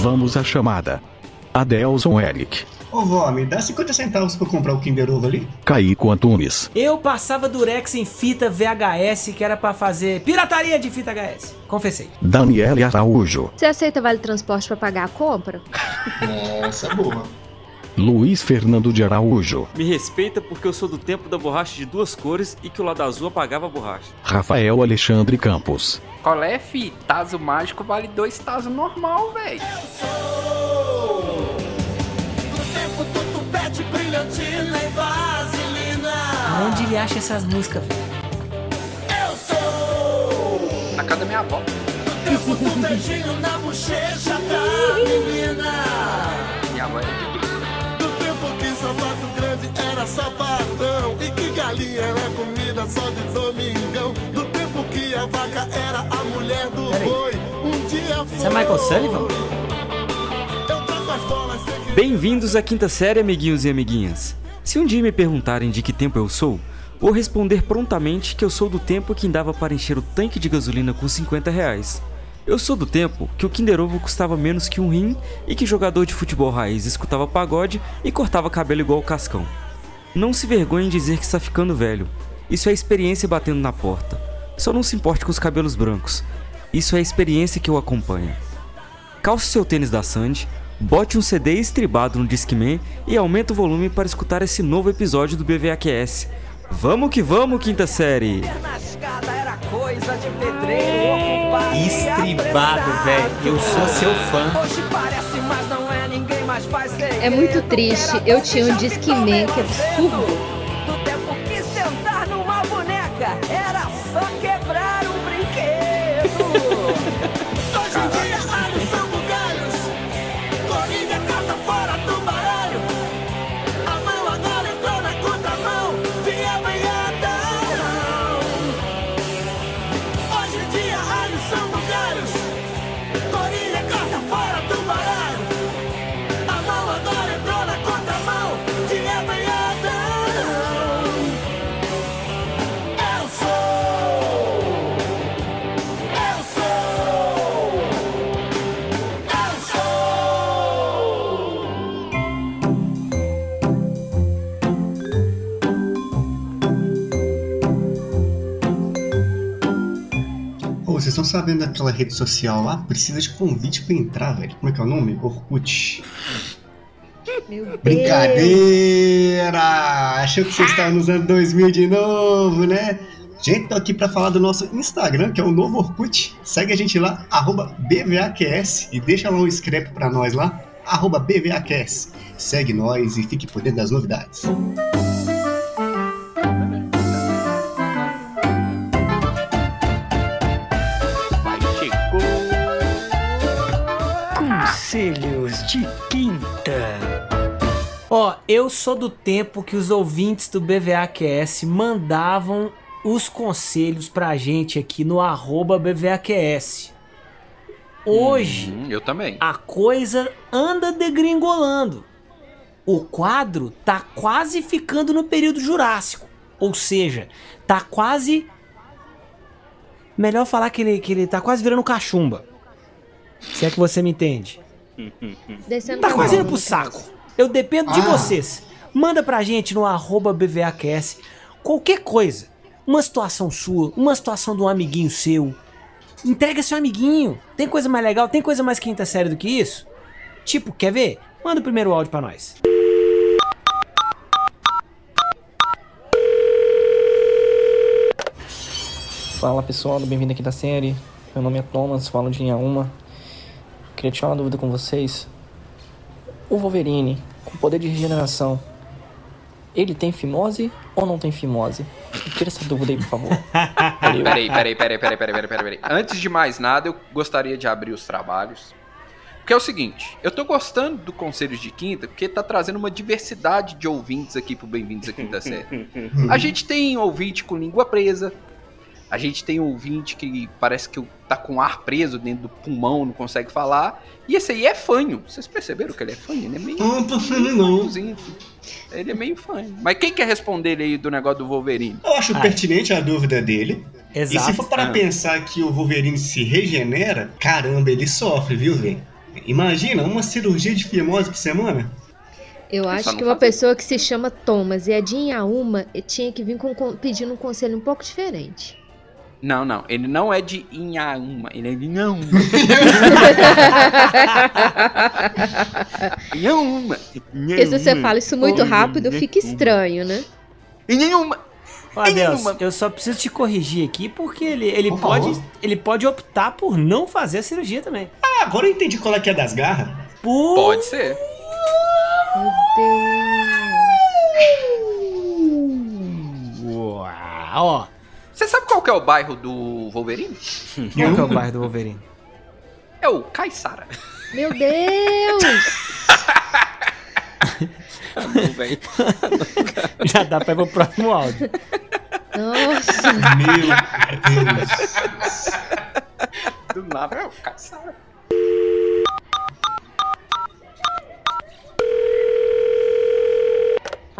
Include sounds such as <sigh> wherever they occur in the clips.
Vamos à chamada. Adelson Eric. Ô vó, me dá 50 centavos pra eu comprar o Kinder Ovo ali? Caico Antunes. Eu passava durex em fita VHS que era pra fazer pirataria de fita HS. Confessei. Daniele Araújo. Você aceita vale transporte pra pagar a compra? É boa. Luiz Fernando de Araújo. Me respeita porque eu sou do tempo da borracha de duas cores e que o lado azul apagava a borracha. Rafael Alexandre Campos. Qual é, fi? Taso mágico vale dois taso normal, véi. Onde ele acha essas músicas, velho? Na casa da minha avó. Minha avó é de era sapatão E que galinha era comida só de domingão Do tempo que a vaca era a mulher do Peraí. boi Um dia foi Você é Michael Sullivan? Bem-vindos à quinta série, amiguinhos e amiguinhas. Se um dia me perguntarem de que tempo eu sou, vou responder prontamente que eu sou do tempo que dava para encher o tanque de gasolina com 50 reais. Eu sou do tempo que o Kinder Ovo custava menos que um rim e que jogador de futebol raiz escutava pagode e cortava cabelo igual o Cascão. Não se vergonhe em dizer que está ficando velho. Isso é experiência batendo na porta. Só não se importe com os cabelos brancos. Isso é a experiência que o acompanha. Calce seu tênis da Sandy, bote um CD estribado no Discman e aumente o volume para escutar esse novo episódio do BVAQS. Vamos que vamos, quinta série! Estribado, velho. Eu sou seu fã. É muito triste. Eu tinha um Discman, que absurdo. Sabendo daquela rede social lá? Precisa de convite pra entrar, velho. Como é que é o nome? Orkut. Meu Deus. Brincadeira! Achou que vocês estavam nos anos 2000 de novo, né? Gente, tô aqui pra falar do nosso Instagram, que é o novo Orkut. Segue a gente lá, arroba BVAQS, e deixa lá um scrap pra nós lá, arroba BVAQS. Segue nós e fique por dentro das novidades. Ó, eu sou do tempo que os ouvintes do BVAQS mandavam os conselhos pra gente aqui no arroba BVAQS. Hoje, Hum, eu também. a coisa anda degringolando. O quadro tá quase ficando no período Jurássico. Ou seja, tá quase. Melhor falar que ele, que ele tá quase virando cachumba. Se é que você me entende. Descendo Tá quase indo pro saco. Eu dependo de Ah. vocês. Manda pra gente no arroba BVAQS qualquer coisa. Uma situação sua, uma situação de um amiguinho seu. Entrega seu amiguinho. Tem coisa mais legal, tem coisa mais quinta série do que isso? Tipo, quer ver? Manda o primeiro áudio pra nós. Fala pessoal, bem-vindo aqui da série. Meu nome é Thomas, falo de Inhaúma. Queria tirar uma dúvida com vocês. O Wolverine, com poder de regeneração, ele tem fimose ou não tem fimose? Tira essa dúvida aí, por favor. <laughs> Valeu. Peraí, peraí, peraí, peraí, peraí, peraí, peraí, peraí. Antes de mais nada, eu gostaria de abrir os trabalhos. Porque é o seguinte, eu tô gostando do Conselhos de Quinta, porque tá trazendo uma diversidade de ouvintes aqui pro Bem-vindos à Quinta Série. A gente tem ouvinte com língua presa, a gente tem ouvinte que parece que tá com ar preso dentro do pulmão, não consegue falar, e esse aí é fanho. Vocês perceberam que ele é fanho? Ele é meio... Não, tô falando não. Ele é meio fanho. Mas quem quer responder ele aí do negócio do Wolverine? Eu acho Ai. pertinente a dúvida dele. E se Exato. for para Ah. pensar que o Wolverine se regenera, caramba, ele sofre, viu, velho? Imagina, uma cirurgia de fimose por semana? Eu acho que uma fazer. pessoa que se chama Thomas e é de Inhaúma tinha que vir com, com- pedindo um conselho um pouco diferente. Não, não. Ele não é de Inhaúma. Ele é de Inhaúma. <laughs> Inhaúma. Porque se você fala isso muito rápido, fica estranho, né? Inhaúma. Ó, Adelson, Nenhuma. eu só preciso te corrigir aqui porque ele, ele, Por pode, favor. ele pode optar por não fazer a cirurgia também. Ah, agora eu entendi qual é que é das garras. Por... Pode ser. Meu Deus. Uau, ó. Você sabe qual que é o bairro do Wolverine? <laughs> Qual que é o bairro do Wolverine? É o Caissara. Meu Deus! <laughs> velho. <laughs> Já dá pra ir pro próximo áudio. Nossa! Meu Deus. Do nada é o Caissara.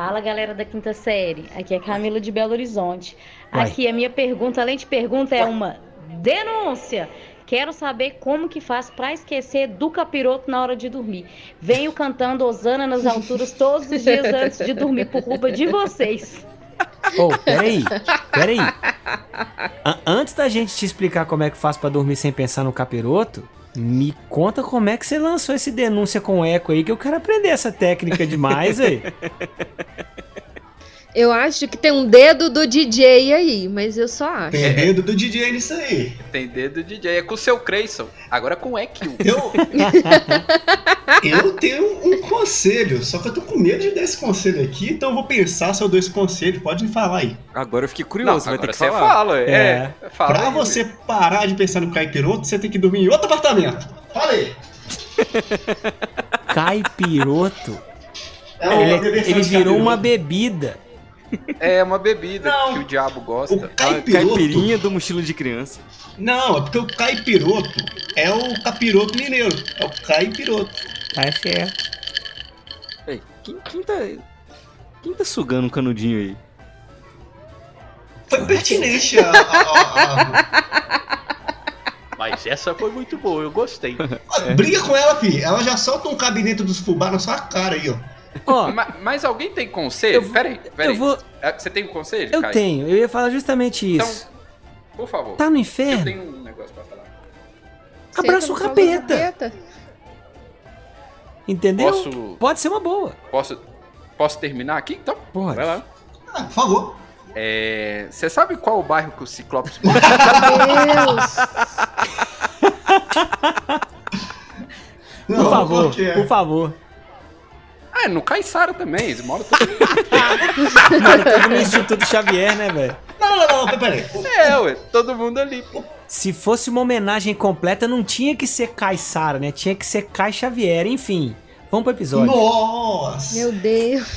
Fala galera da quinta série, aqui é Camila de Belo Horizonte. Uai. Aqui a minha pergunta, além de pergunta, é uma denúncia. Quero saber como que faz pra esquecer do capiroto na hora de dormir. Venho cantando Osana nas alturas todos os dias <laughs> antes de dormir por culpa de vocês. Ô, peraí, peraí. A- antes da gente te explicar como é que faz pra dormir sem pensar no capiroto, me conta como é que você lançou esse denúncia com eco aí, que eu quero aprender essa técnica demais aí. <laughs> Eu acho que tem um dedo do DJ aí, mas eu só acho. Tem dedo do DJ nisso aí. Tem dedo DJ. É com o seu Creyson. Agora com o EQ. Eu, <laughs> eu tenho um conselho, só que eu tô com medo de dar esse conselho aqui, então eu vou pensar se eu dou esse conselho. Pode me falar aí. Agora eu fiquei Não, curioso, vai ter que você falar. fala. É. É. Fala pra aí, você parar de pensar no caipiroto, você tem que dormir em outro apartamento. Fala aí. <laughs> Caipiroto, É ele, versão ele virou uma bebida. É uma bebida Não. que o diabo O gosta. A caipiroto. caipirinha do mochilo de criança. Não, é porque o caipiroto é o capiroto mineiro. É o caipiroto. Tá certo. Ei, quem, quem tá. Quem tá sugando um canudinho aí? Foi pertinente a, a- a- Mas essa foi muito boa, eu gostei. a- Briga com ela, fi. Ela já solta um cabo dentro dos fubá na sua cara aí, ó. Ó, <laughs> Ma- Mas, alguém tem conselho? Eu vou- peraí, peraí. eu vou. É, Você tem um conselho, Eu Caio? tenho, eu ia falar justamente Então, isso. por favor. Tá no Eu inferno? tenho um negócio pra falar. Abraça Senta o do capeta. Entendeu? Posso, Pode ser uma boa. posso, posso terminar aqui? Então, Pode. vai lá. Ah, por favor. É, Você sabe qual o bairro que o Ciclopes Meu Deus! <laughs> Por Não, favor, qual que é? por favor. Ah, é no Caiçara também, eles moram todos <laughs> Mano, tudo no Instituto Xavier, né, velho? Não, não, não, peraí. É, ué, todo mundo ali. pô. Se fosse uma homenagem completa, não tinha que ser Caissara, né? Tinha que ser Kai Xavier, enfim. Vamos pro episódio. Nossa! Meu Deus!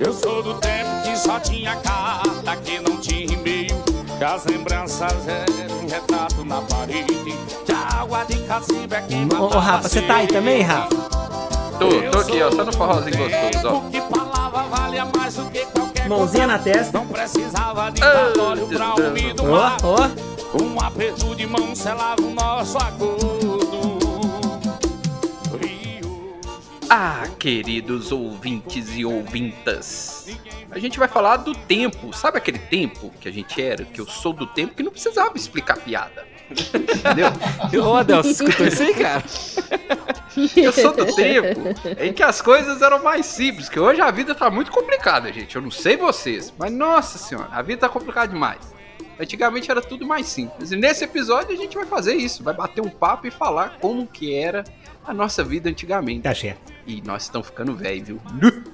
Eu sou do tempo que só tinha carta, que não tinha e-mail. Que as lembranças eram um retrato na parede. Que a água de cacimba é que ô, Rafa, você tá aí também, Rafa? Tô, tô aqui, ó, só no forrozinho gostoso, ó. Que palavra valia mais do que qualquer Mãozinha na testa. Não precisava de Ah, cartório pra do Ó, mar. ó. Um aperto de mão selava o nosso acordo. Ah, queridos ouvintes e ouvintas. A gente vai falar do tempo. Sabe aquele tempo que a gente era? Que eu sou do tempo que não precisava explicar piada. Entendeu? Ô, Adelson, escutou isso aí, cara? Eu sou do tempo em que as coisas eram mais simples, que hoje a vida tá muito complicada, gente. Eu não sei vocês, mas nossa senhora, a vida tá complicada demais. Antigamente era tudo mais simples. E nesse episódio a gente vai fazer isso, vai bater um papo e falar como que era a nossa vida antigamente. Tá certo. E nós estamos ficando velho, viu?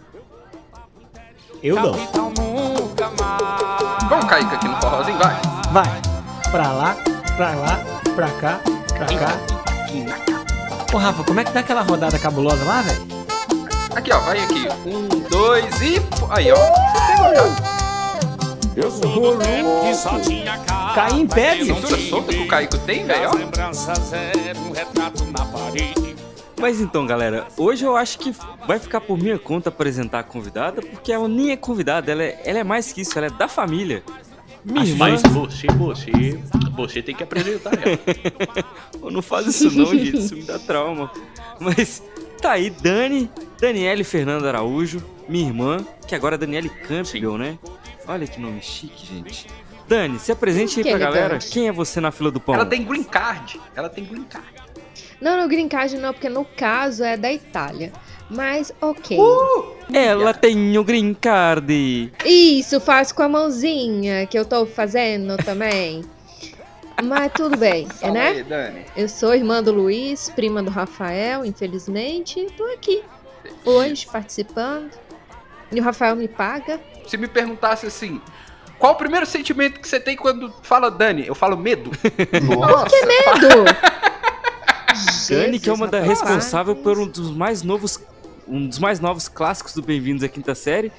Eu não. Vamos cair aqui no forrozinho, vai. Vai. Pra lá, pra lá, pra cá, pra cá. Ô, Rafa, como é que dá aquela rodada cabulosa lá, velho? Aqui, ó, vai aqui. Um, dois e. Aí, ó. Eu sou do tempo que só tinha carta. Caí em pé, Cintura solta que o. Caico tem, velho, um. Mas então, galera, hoje eu acho que vai ficar por minha conta apresentar a convidada, porque ela nem é convidada, ela é, ela é mais que isso, ela é da família. Minha irmã. Mas você, você, você tem que apresentar ela. <laughs> Pô, não faz isso não, gente. Isso me dá trauma. Mas tá aí, Dani, Daniele Fernanda Araújo, minha irmã, que agora é Daniele Campbell, né? Olha que nome chique, gente. Dani, se apresente aí Quem pra é galera. Dani? Quem é você na fila do pão? Ela tem green card. Ela tem green card. Não, no green card não, porque no caso é da Itália. Mas ok. Ela tem o green card. Isso, faço com a mãozinha que eu tô fazendo também. Mas tudo bem, <laughs> é, né? aí, Dani. Eu sou irmã do Luiz, prima do Rafael, infelizmente. Tô aqui hoje participando. E o Rafael me paga. Se me perguntasse assim, qual o primeiro sentimento que você tem quando fala Dani? Eu falo medo. <laughs> Nossa. Que medo! <laughs> Dani, que é uma da responsável por um dos mais novos, um dos mais novos clássicos do Bem-vindos à Quinta Série,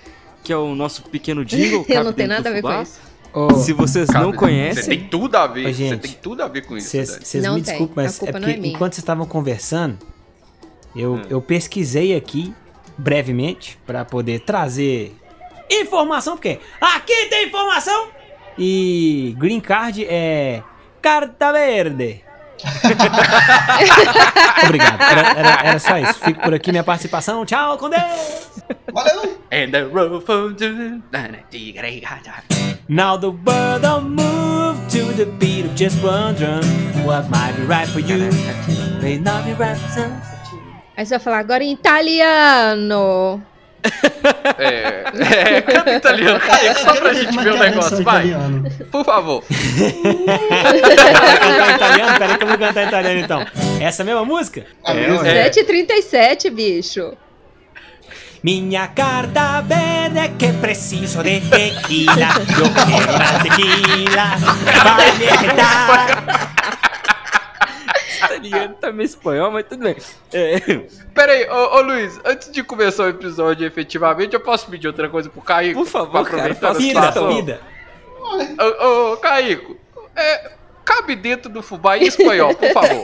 que é o nosso pequeno <laughs> jingle. Eu não Cabe tenho nada a ver com isso. Ô, Se vocês Cara, não Você conhecem, tem tudo a ver. Você gente, tem tudo a ver com isso. Vocês me desculpem, mas é não porque é enquanto vocês estavam conversando, eu, Hum. eu pesquisei aqui brevemente pra poder trazer informação, porque aqui tem informação! E Green Card é carta verde. <laughs> Obrigado, era, era- era só isso. Fico por aqui minha participação. Tchau, com Deus! Valeu! And the road from. Now the world don't move to the beat of just one drum. What might be right for you may not be right for some. Aí você vai falar agora em italiano. É, é, canta italiano, Caio, só pra gente é ver o é negócio, vai. italiano? Por favor. cantar italiano? Peraí que eu vou cantar italiano então. Essa mesma música? É, é. 7h37, bicho. Minha carta verde que preciso de tequila. Eu quero una tequila. Vai me <laughs> quitar. Italiano tá meio espanhol, mas tudo bem. É, Pera aí, ô, ô, Luiz, antes de começar o episódio efetivamente, eu posso pedir outra coisa pro Caíco? por favor, cara, faça a Vida, situação? vida. Ô, ô, Caíco, é, cabe dentro do fubá em espanhol, por favor.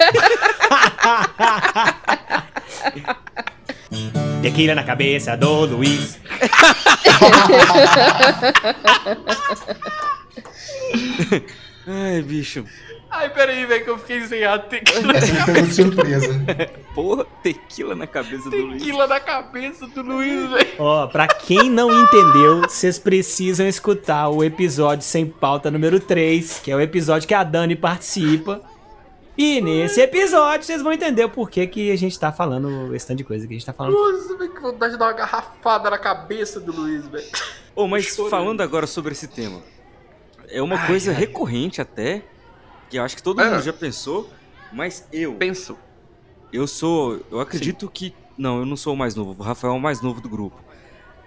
Tequila na cabeça do Luiz. <laughs> Ai, bicho. Ai, pera aí, velho, que eu fiquei sem ar. Tequila, de surpresa. <laughs> Porra, tequila na cabeça do Luiz. tequila na cabeça do Luiz, <laughs> velho. Ó, pra quem não entendeu, vocês precisam escutar o episódio sem pauta número 3, que é o episódio que a Dani participa. E nesse episódio vocês vão entender o porquê que a gente tá falando esse tanto de coisa que a gente tá falando. Nossa, velho, que vontade de dar uma garrafada na cabeça do Luiz, velho. Ô, mas Chorando. falando agora sobre esse tema, é uma Ai, coisa ai. recorrente até, que eu acho que todo É. mundo já pensou, mas eu, Penso. eu sou, eu acredito que, não, eu não sou o mais novo, o Rafael é o mais novo do grupo.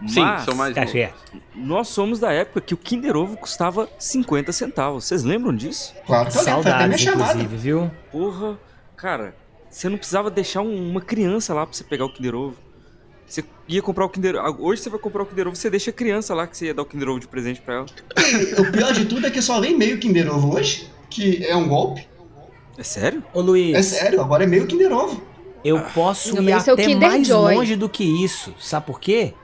Sim, Mas sou mais Tá novo. certo. nós somos da época que o Kinder Ovo custava 50 centavos, vocês lembram disso? Claro eu Saudades, inclusive, viu? Porra, cara, você não precisava deixar um- uma criança lá pra você pegar o Kinder Ovo. Você ia comprar o Kinder Ovo. Hoje você vai comprar o Kinder Ovo, você deixa a criança lá que você ia dar o Kinder Ovo de presente pra ela. <laughs> O pior de tudo é que só vem meio Kinder Ovo hoje, que é um golpe. É sério? Ô Luiz, É sério, agora é meio Kinder Ovo. eu posso Não, ir é até mais Joy. longe do que isso. Sabe por quê?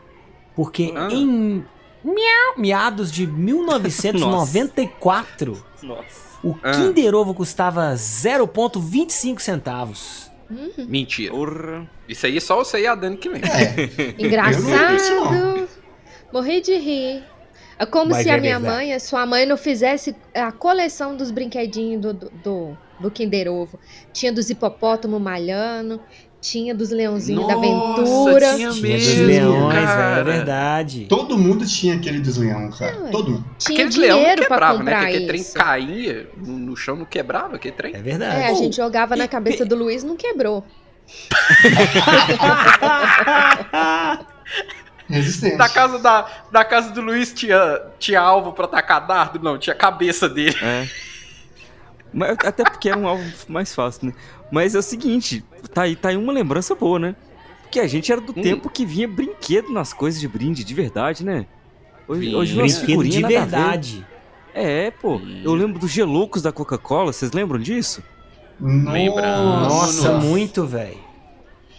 Porque Ah. em miau, meados de 1994, <laughs> Nossa. o Ah. Kinder Ovo custava 0,25 centavos. Mentira. Porra. Isso aí só você e a Dani que lembra. É. Engraçado. Morri de rir. É como Mas se é a minha verdade. mãe, a sua mãe, não fizesse a coleção dos brinquedinhos do, do, do, do Kinder Ovo. Tinha dos hipopótamo malhando, tinha dos leãozinhos da aventura. tinha Tinha dos mesmo, leões, cara. é, é verdade. Todo mundo tinha aquele dos leão, cara. Ué. Todo mundo. Tinha não dinheiro pra quebrava, né? comprar Que aquele trem isso. caía no, no chão, não quebrava aquele trem. É É, verdade. a gente jogava na cabeça do Luiz, não quebrou. <laughs> <laughs> Resistente. Na casa, da, na casa do Luiz tinha, tinha alvo pra tacar dardo? Não, tinha a cabeça dele. É. Mas, até porque era um alvo mais fácil, né? Mas é o seguinte, tá aí, tá aí uma lembrança boa, né? Porque a gente era do Hum. tempo que vinha brinquedo nas coisas de brinde, de verdade, né? Hoje, Vinha. hoje Brinquedo de verdade. É, pô. Eu lembro dos geloucos da Coca-Cola, vocês lembram disso? Nossa, Nossa. muito, velho.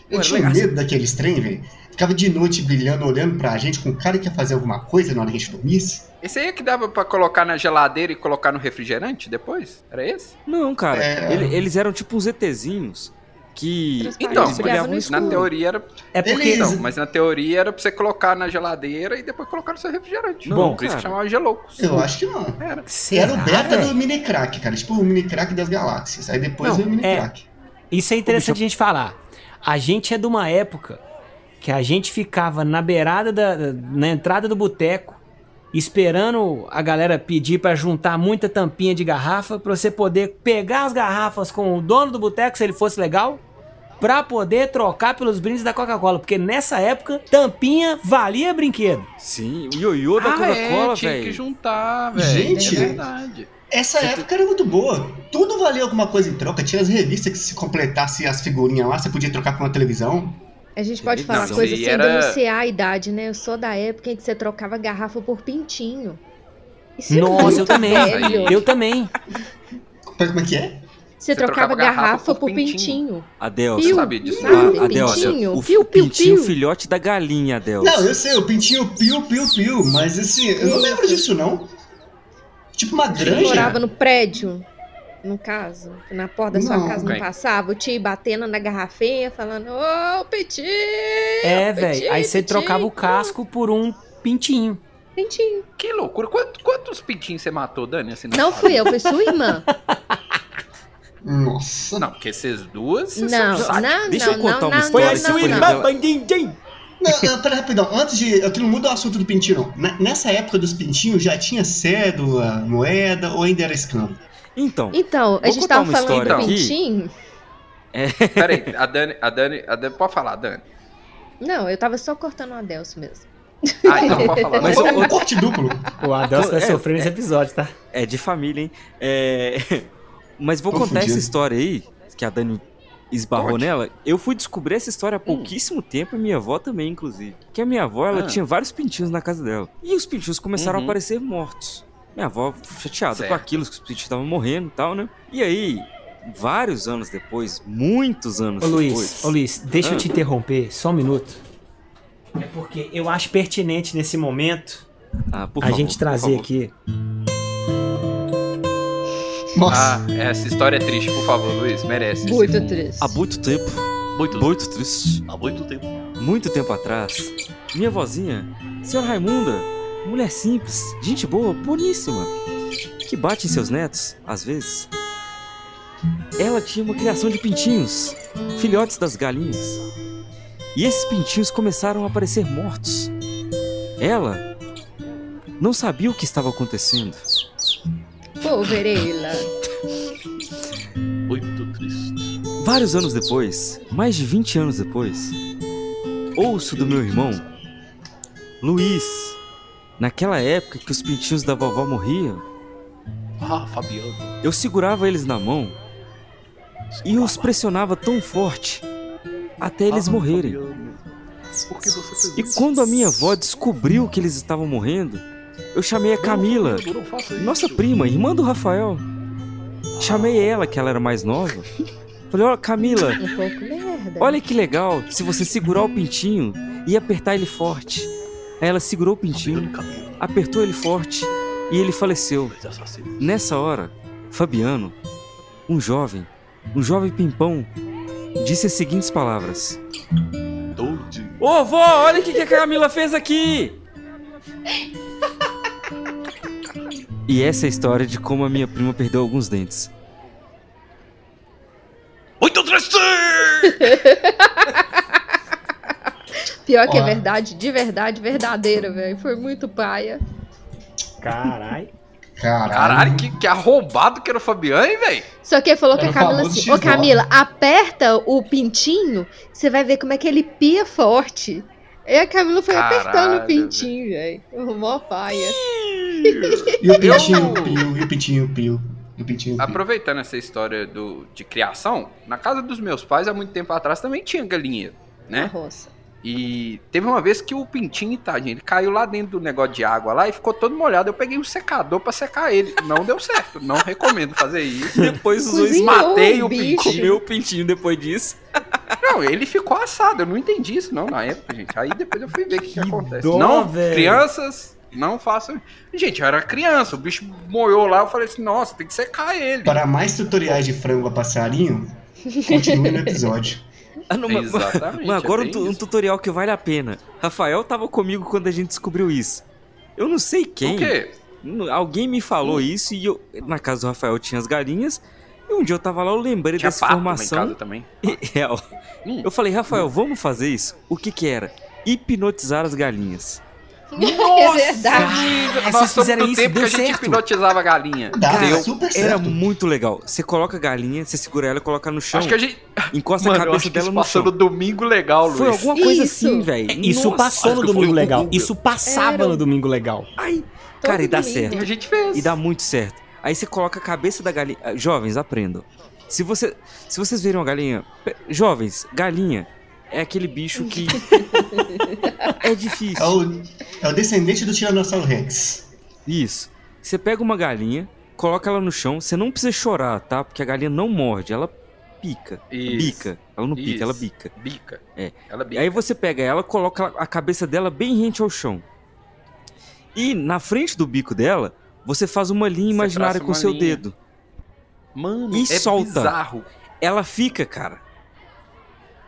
Eu Ué, tinha legal. medo daqueles trem, velho. Ficava de noite brilhando, olhando pra gente com cara que ia fazer alguma coisa na hora que a gente dormisse? Esse aí é que dava pra colocar na geladeira e colocar no refrigerante depois? Era esse? Não, cara. É. ele- eles eram tipo uns ETzinhos que. Então, mas na teoria era. É porque. Não, mas na teoria era pra você colocar na geladeira e depois colocar no seu refrigerante. Não, Bom, por isso que chamava Geloucos. Eu acho que não. Era. Será, Era o beta do mini crack, cara. Tipo o mini crack das galáxias. Aí depois Não, veio o mini é. crack. Isso é interessante a gente falar. A gente é de uma época que a gente ficava na beirada da, na entrada do boteco, esperando a galera pedir pra juntar muita tampinha de garrafa pra você poder pegar as garrafas com o dono do boteco, se ele fosse legal, pra poder trocar pelos brindes da Coca-Cola, porque nessa época tampinha valia brinquedo. Sim, o ioiô da Ah, Coca-Cola, é, tinha que juntar, velho. Gente, é verdade. Essa época era muito boa. Tudo valia alguma coisa em troca. Tinha as revistas que se completasse as figurinhas lá, você podia trocar por uma televisão. A gente pode Não, falar isso coisa sem era- denunciar a idade, né? Eu sou da época em que você trocava garrafa por pintinho. Isso é Nossa, eu também. velho. Eu também. Como é que é? Você, trocava, garrafa, por pintinho. pintinho. Adelson. Piu, sabia disso, sabe? A- Adelson, Pintinho, o piu, piu, pintinho piu. filhote da galinha, Adelson. Não, eu sei, o pintinho piu, piu, piu. Mas assim, eu não lembro disso, não. Tipo uma Você granja. morava no prédio, no caso, na porta da sua Não. casa não passava, o tio batendo na garrafinha, falando, ô, Petit! É, velho. Aí você trocava o casco por um pintinho. Pintinho. Que loucura. Quantos, quantos pintinhos você matou, Dani? Assim, Não fui eu, foi sua irmã. Nossa. Não, porque vocês duas. vocês Não, são não. Deixa não, eu contar não, uma não, história não, que não, foi não. dela. bandidinho. Não, não, pera rapidão. Antes de. Aquilo não muda o assunto do pintinho, não. Ne- Nessa época dos pintinhos já tinha cédula, moeda ou ainda era escambo? Então, Então, a gente tava falando história do aqui. pintinho. <laughs> Peraí, a Dani, a Dani, a Dani, pode falar, Dani. Não, eu tava só cortando o Adelso mesmo. Ah, então pode falar. <laughs> Mas o- um corte duplo. O Adelson vai É, sofrer nesse episódio, tá? é de família, hein? É... <laughs> Mas vou Tô contar essa fudido. história aí, que a Dani esbarrou Conte. nela. Eu fui descobrir essa história há pouquíssimo tempo, e minha avó também, inclusive. Que a minha avó, ela Ah. tinha vários pintinhos na casa dela. E os pintinhos começaram Uhum. a aparecer mortos. Minha avó chateada Certo. com aquilo, que os pintinhos estavam morrendo e tal, né? E aí, vários anos depois, muitos anos Ô Luiz, depois... ô Luiz, deixa eu Ah. te interromper só um minuto. É porque eu acho pertinente nesse momento Ah, por a favor, gente trazer aqui. Nossa. Ah, essa história é triste, por favor, Luiz. Merece. Muito triste. Há muito tempo, Muito, muito triste, há muito tempo. muito tempo atrás, minha vozinha, senhora Raimunda, mulher simples, gente boa, boníssima, que bate em seus netos, às vezes. Ela tinha uma criação de pintinhos, filhotes das galinhas. E esses pintinhos começaram a aparecer mortos. Ela não sabia o que estava acontecendo. Poverela. Muito triste. Vários anos depois, mais de 20 anos depois, ouço do meu irmão, Luiz, naquela época que os pintinhos da vovó morriam, Ah, Fabiano. eu segurava eles na mão e os pressionava tão forte até eles Ah, morrerem. Fabiano. Por que você fez E isso? quando a minha avó descobriu que eles estavam morrendo, eu chamei a Não, Camila, não faça nossa isso. prima, irmã do Rafael. Chamei ela, que ela era mais nova. Falei, ó, Camila, Um pouco merda. Olha que legal, se você segurar o pintinho e apertar ele forte. Aí ela segurou o pintinho, apertou ele forte e ele faleceu. Assassinos. Nessa hora, Fabiano, um jovem, um jovem pimpão, disse as seguintes palavras. Ô vó, olha o que que a Camila fez aqui! <laughs> E essa é a história de como a minha prima perdeu alguns dentes. Muito triste! <laughs> Pior que é verdade, de verdade, verdadeira, velho. Foi muito paia. Carai. Caralho. Caralho, que, que arrombado que era o Fabiano, hein, velho? Só que ele falou que a o Camila famoso assim, ô X9. Camila, aperta o pintinho, você vai ver como é que ele pia forte. E a Camila foi apertando Caralho, o pintinho, velho. Mó paia. E o pintinho pio, e o pintinho pio. E o pintinho pio. Aproveitando essa história do, de criação, na casa dos meus pais, há muito tempo atrás, também tinha galinha, Na né? roça. E teve uma vez que o pintinho, tadinho, ele caiu lá dentro do negócio de água lá e ficou todo molhado. Eu peguei um secador pra secar ele. Não deu certo. Não recomendo fazer isso. Depois os dois matei o o bicho. comeu o pintinho depois disso. Não, ele ficou assado. Eu não entendi isso não na época, gente. Aí depois eu fui ver o que, que acontece. dó, não, velho. crianças, não façam. Gente, eu era criança, o bicho moiou lá, eu falei assim, nossa, tem que secar ele. Para mais tutoriais de frango a passarinho, continue no episódio. <laughs> Ah, não, Exatamente, Mas agora é um, um tutorial que vale a pena. Rafael tava comigo quando a gente descobriu isso. Eu não sei quem. O quê? Alguém me falou isso e eu. Na casa do Rafael tinha as galinhas. E um dia eu tava lá, eu lembrei Tinha dessa pato em informação. casa também. <laughs> É, ó. Hum. Eu falei, Rafael, vamos fazer isso? O que que era? Hipnotizar as galinhas. É verdade. vocês Nós somos fizeram isso, tempo que deu a gente certo. hipnotizava a galinha. Dá Cara, super Era certo. muito legal. Você coloca a galinha, você segura ela e coloca no chão. Acho que a gente. Encosta Mano, a cabeça que dela isso no passou chão. no domingo legal, Luiz. Foi alguma coisa Isso. assim, velho. Isso Nossa, passou no que Domingo Legal. Google. Isso passava Era. no Domingo Legal. Ai, Todo cara, e dá. E certo. a gente fez. E dá muito certo. Aí você coloca a cabeça da galinha. Ah, Jovens, aprendam. Se, você, se vocês verem uma galinha. Jovens, galinha é aquele bicho que. é <laughs> É difícil. o, é o descendente do Tiranossauro Rex. Isso. Você pega uma galinha, coloca ela no chão. Você não precisa chorar, tá? Porque a galinha não morde, ela pica. Isso. Bica. Ela não pica, Isso. ela bica. Bica. É. Ela bica. Aí você pega ela, coloca a cabeça dela bem rente ao chão. E na frente do bico dela, você faz uma linha imaginária com seu linha. dedo. Mano, E é solta. bizarro. Ela fica, cara.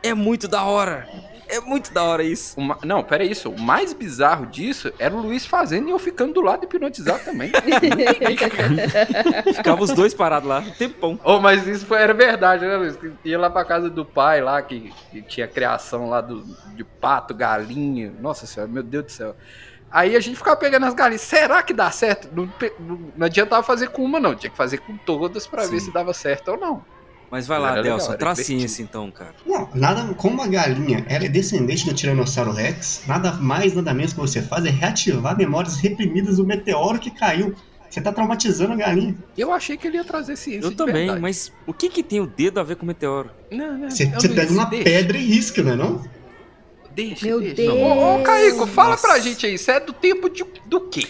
É muito da hora. É muito da hora isso. Uma- Não, pera isso. O mais bizarro disso era o Luiz fazendo e eu ficando do lado hipnotizado também. <laughs> Ficava os dois parados lá, um tempão. oh, mas isso foi- era verdade, né, Luiz? Ia lá pra casa do pai lá, que, que tinha criação lá do, de pato, galinha. Nossa senhora, meu Deus do céu. Aí a gente ficava pegando as galinhas. Será que dá certo? Não, não, não adiantava fazer com uma, não. Tinha que fazer com todas pra ver se dava certo ou não. Mas vai lá, Delson, divertido. ciência então, cara. Não, nada como a galinha ela é descendente do Tiranossauro Rex, nada mais, nada menos que você faz é reativar memórias reprimidas do meteoro que caiu. Você tá traumatizando a galinha. Eu achei que ele ia trazer ciência Eu de também, verdade. mas o que que tem o dedo a ver com o meteoro? Não, não, Você, não, você pega uma deixa, pedra e risca, não é não? Deixa, Meu deixa. Deus. Ô, ô, Caico, fala pra Nossa. gente aí, você é do tempo de, do quê?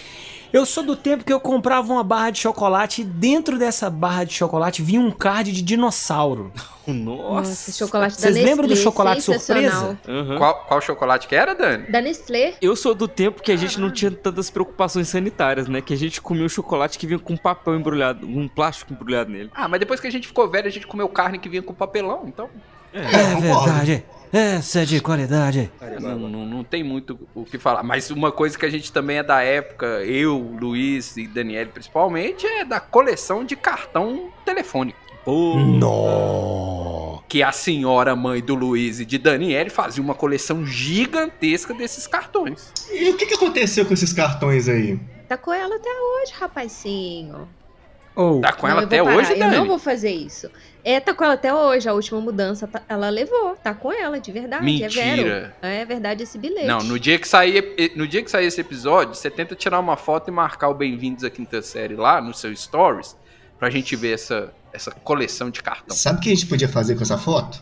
Eu sou do tempo que eu comprava uma barra de chocolate e dentro dessa barra de chocolate vinha um card de dinossauro. <laughs> Nossa, Nossa. chocolate da Vocês Nestlé. lembram do chocolate surpresa? Aham. Qual, qual chocolate que era, Dani? Da Nestlé. Eu sou do tempo que a gente não tinha tantas preocupações sanitárias, né? Que a gente comia o chocolate que vinha com papel embrulhado, um plástico embrulhado nele. Ah, mas depois que a gente ficou velho, a gente comeu carne que vinha com papelão, então É, verdade. Essa é de qualidade. não, não, não tem muito o que falar. Mas uma coisa que a gente também é da época, eu, Luiz e Daniele principalmente, é da coleção de cartão telefônico. Nó. Que a senhora mãe do Luiz e de Daniele fazia uma coleção gigantesca desses cartões. E o que, que aconteceu com esses cartões aí? Tá com ela até hoje, rapazinho. Ou, Tá com ela eu até parar, hoje, Eu Dani? não vou fazer isso. É, tá com ela até hoje. A última mudança tá- ela levou. Tá com ela, de verdade. É vero. Mentira. É verdade esse bilhete. Não, no dia que sair, no dia que sair esse episódio, você tenta tirar uma foto e marcar o Bem-vindos à Quinta Série lá no seu Stories, pra gente ver essa, essa coleção de cartão. Sabe o que a gente podia fazer com essa foto?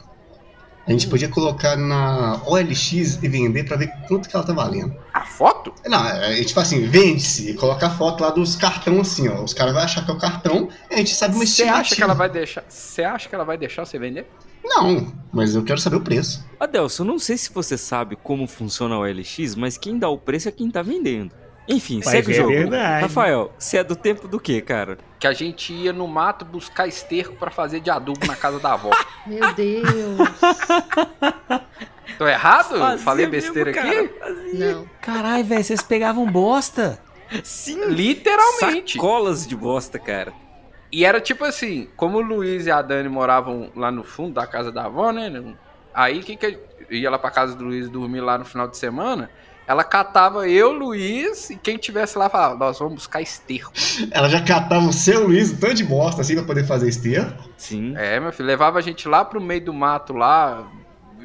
A gente podia colocar na OLX e vender pra ver quanto que ela tá valendo. A foto? Não, a gente fala assim, vende-se, e coloca a foto lá dos cartão assim, ó. Os caras vão achar que é o cartão, e a gente sabe uma Você acha que ela vai deixar? Você acha que ela vai deixar você vender? Não, mas eu quero saber o preço. Adelson, eu não sei se você sabe como funciona o OLX, mas quem dá o preço é quem tá vendendo. Enfim, Mas segue é o jogo. verdade. Rafael, você é do tempo do quê, cara? Que a gente ia no mato buscar esterco pra fazer de adubo na casa da avó. <laughs> Meu Deus. <laughs> Tô errado? Fazia Falei mesmo, besteira cara, aqui? fazia. Não. Caralho, velho, vocês pegavam bosta. Sim, Literalmente. sacolas de bosta, cara. E era tipo assim, como o Luiz e a Dani moravam lá no fundo da casa da avó, né? Aí que que eu ia lá pra casa do Luiz dormir lá no final de semana, ela catava eu, Luiz, e quem tivesse lá falava, nós vamos buscar esterco. Ela já catava o seu Luiz, um tanto de bosta assim, pra poder fazer esterco. Sim. É, meu filho, levava a gente lá pro meio do mato lá,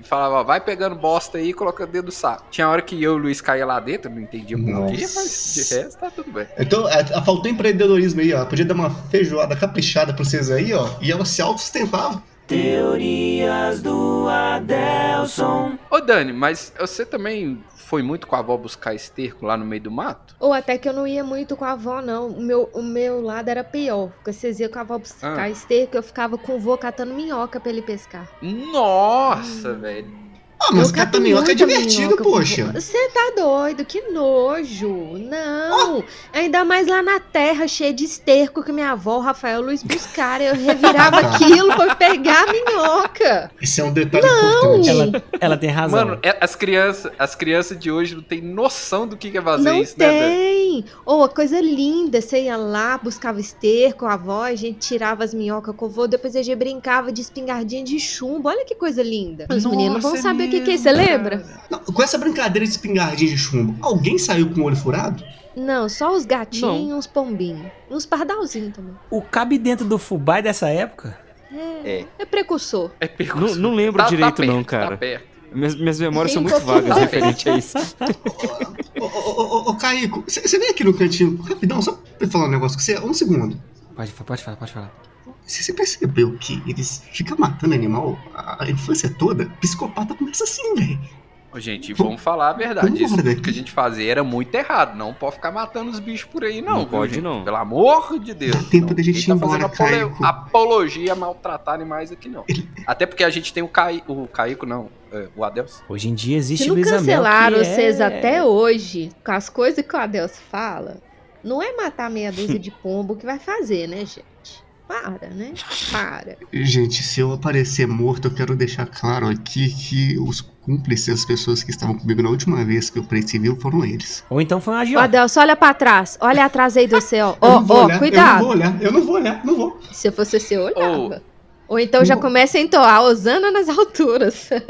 e falava, ó, vai pegando bosta aí e coloca dentro do saco. Tinha hora que eu e o Luiz caía lá dentro, não entendia por quê, mas de resto tá tudo bem. Então, é, faltou empreendedorismo aí, ó. Podia dar uma feijoada caprichada pra vocês aí, ó. E ela se autossustentava. Teorias do Adelson. Ô Dani, mas você também foi muito com a avó buscar esterco lá no meio do mato? Ou até que eu não ia muito com a avó, não. O meu, o meu lado era pior. Porque vocês iam com a avó buscar Ah. esterco, eu ficava com o vô catando minhoca pra ele pescar. Nossa, velho. Ah, mas Eu catar cato minhoca é divertido, poxa. Você tá doido? Que nojo. Não. Ainda mais lá na terra, cheia de esterco que minha avó, o Rafael Luiz, buscaram. Eu revirava <laughs> aquilo pra pegar a minhoca. Esse é um detalhe Não. importante. Ela, ela tem razão. Mano, é- as crianças, as crianças de hoje não tem noção do que é fazer Não isso, né, tem. Ou a coisa linda, você ia lá, buscava esterco, a avó, a gente tirava as minhocas com o vô, depois a gente brincava de espingardinha de chumbo. Olha que coisa linda. Os meninos vão é saber que, que é. Você lembra? Não, com essa brincadeira de espingardinha de chumbo, alguém saiu com o olho furado? Não, só os gatinhos e uns pombinhos. E uns pardalzinhos também. O cabe dentro do fubá dessa época? É, é precursor. É Não, não lembro Tá- tá direito, perto, não, tá cara. perto. minhas, minhas memórias são Tem muito vagas referente a isso. Ô, ô, ô, ô, Caico, você vem aqui no cantinho, rapidão, só pra falar um negócio com você, um segundo. Pode, pode falar, pode falar. Você percebeu que eles ficam matando animal a infância toda? Psicopata começa assim, velho. Gente, vamos falar a verdade. Isso embora daqui. que a gente fazia era muito errado. Não pode ficar matando os bichos por aí, não. Não pode, gente? não. Pelo amor de Deus. Dá tempo não. da gente ir embora, tá fazendo apolo- Caico. apologia a maltratar animais aqui, não. Até porque a gente tem o, Cai... o Caico, não. é, o Adelson. Hoje em dia existe Se não Mel, cancelaram que vocês é- até hoje, com as coisas que o Adelso fala, não é matar meia dúzia de pombo que vai fazer, né, gente? Para, né? Para. Gente, se eu aparecer morto, eu quero deixar claro aqui que os cúmplices, as pessoas que estavam comigo na última vez que o Preto Civil foram eles. Ou então foi um agiota. Adelso, olha pra trás. Olha atrás aí do céu. Eu Ó, não vou ó, olhar, Eu não cuidado. vou olhar, eu não vou olhar, não vou. Se eu fosse você, eu olhava. Ou- Ou então já começa a entoar Osana nas alturas. <laughs>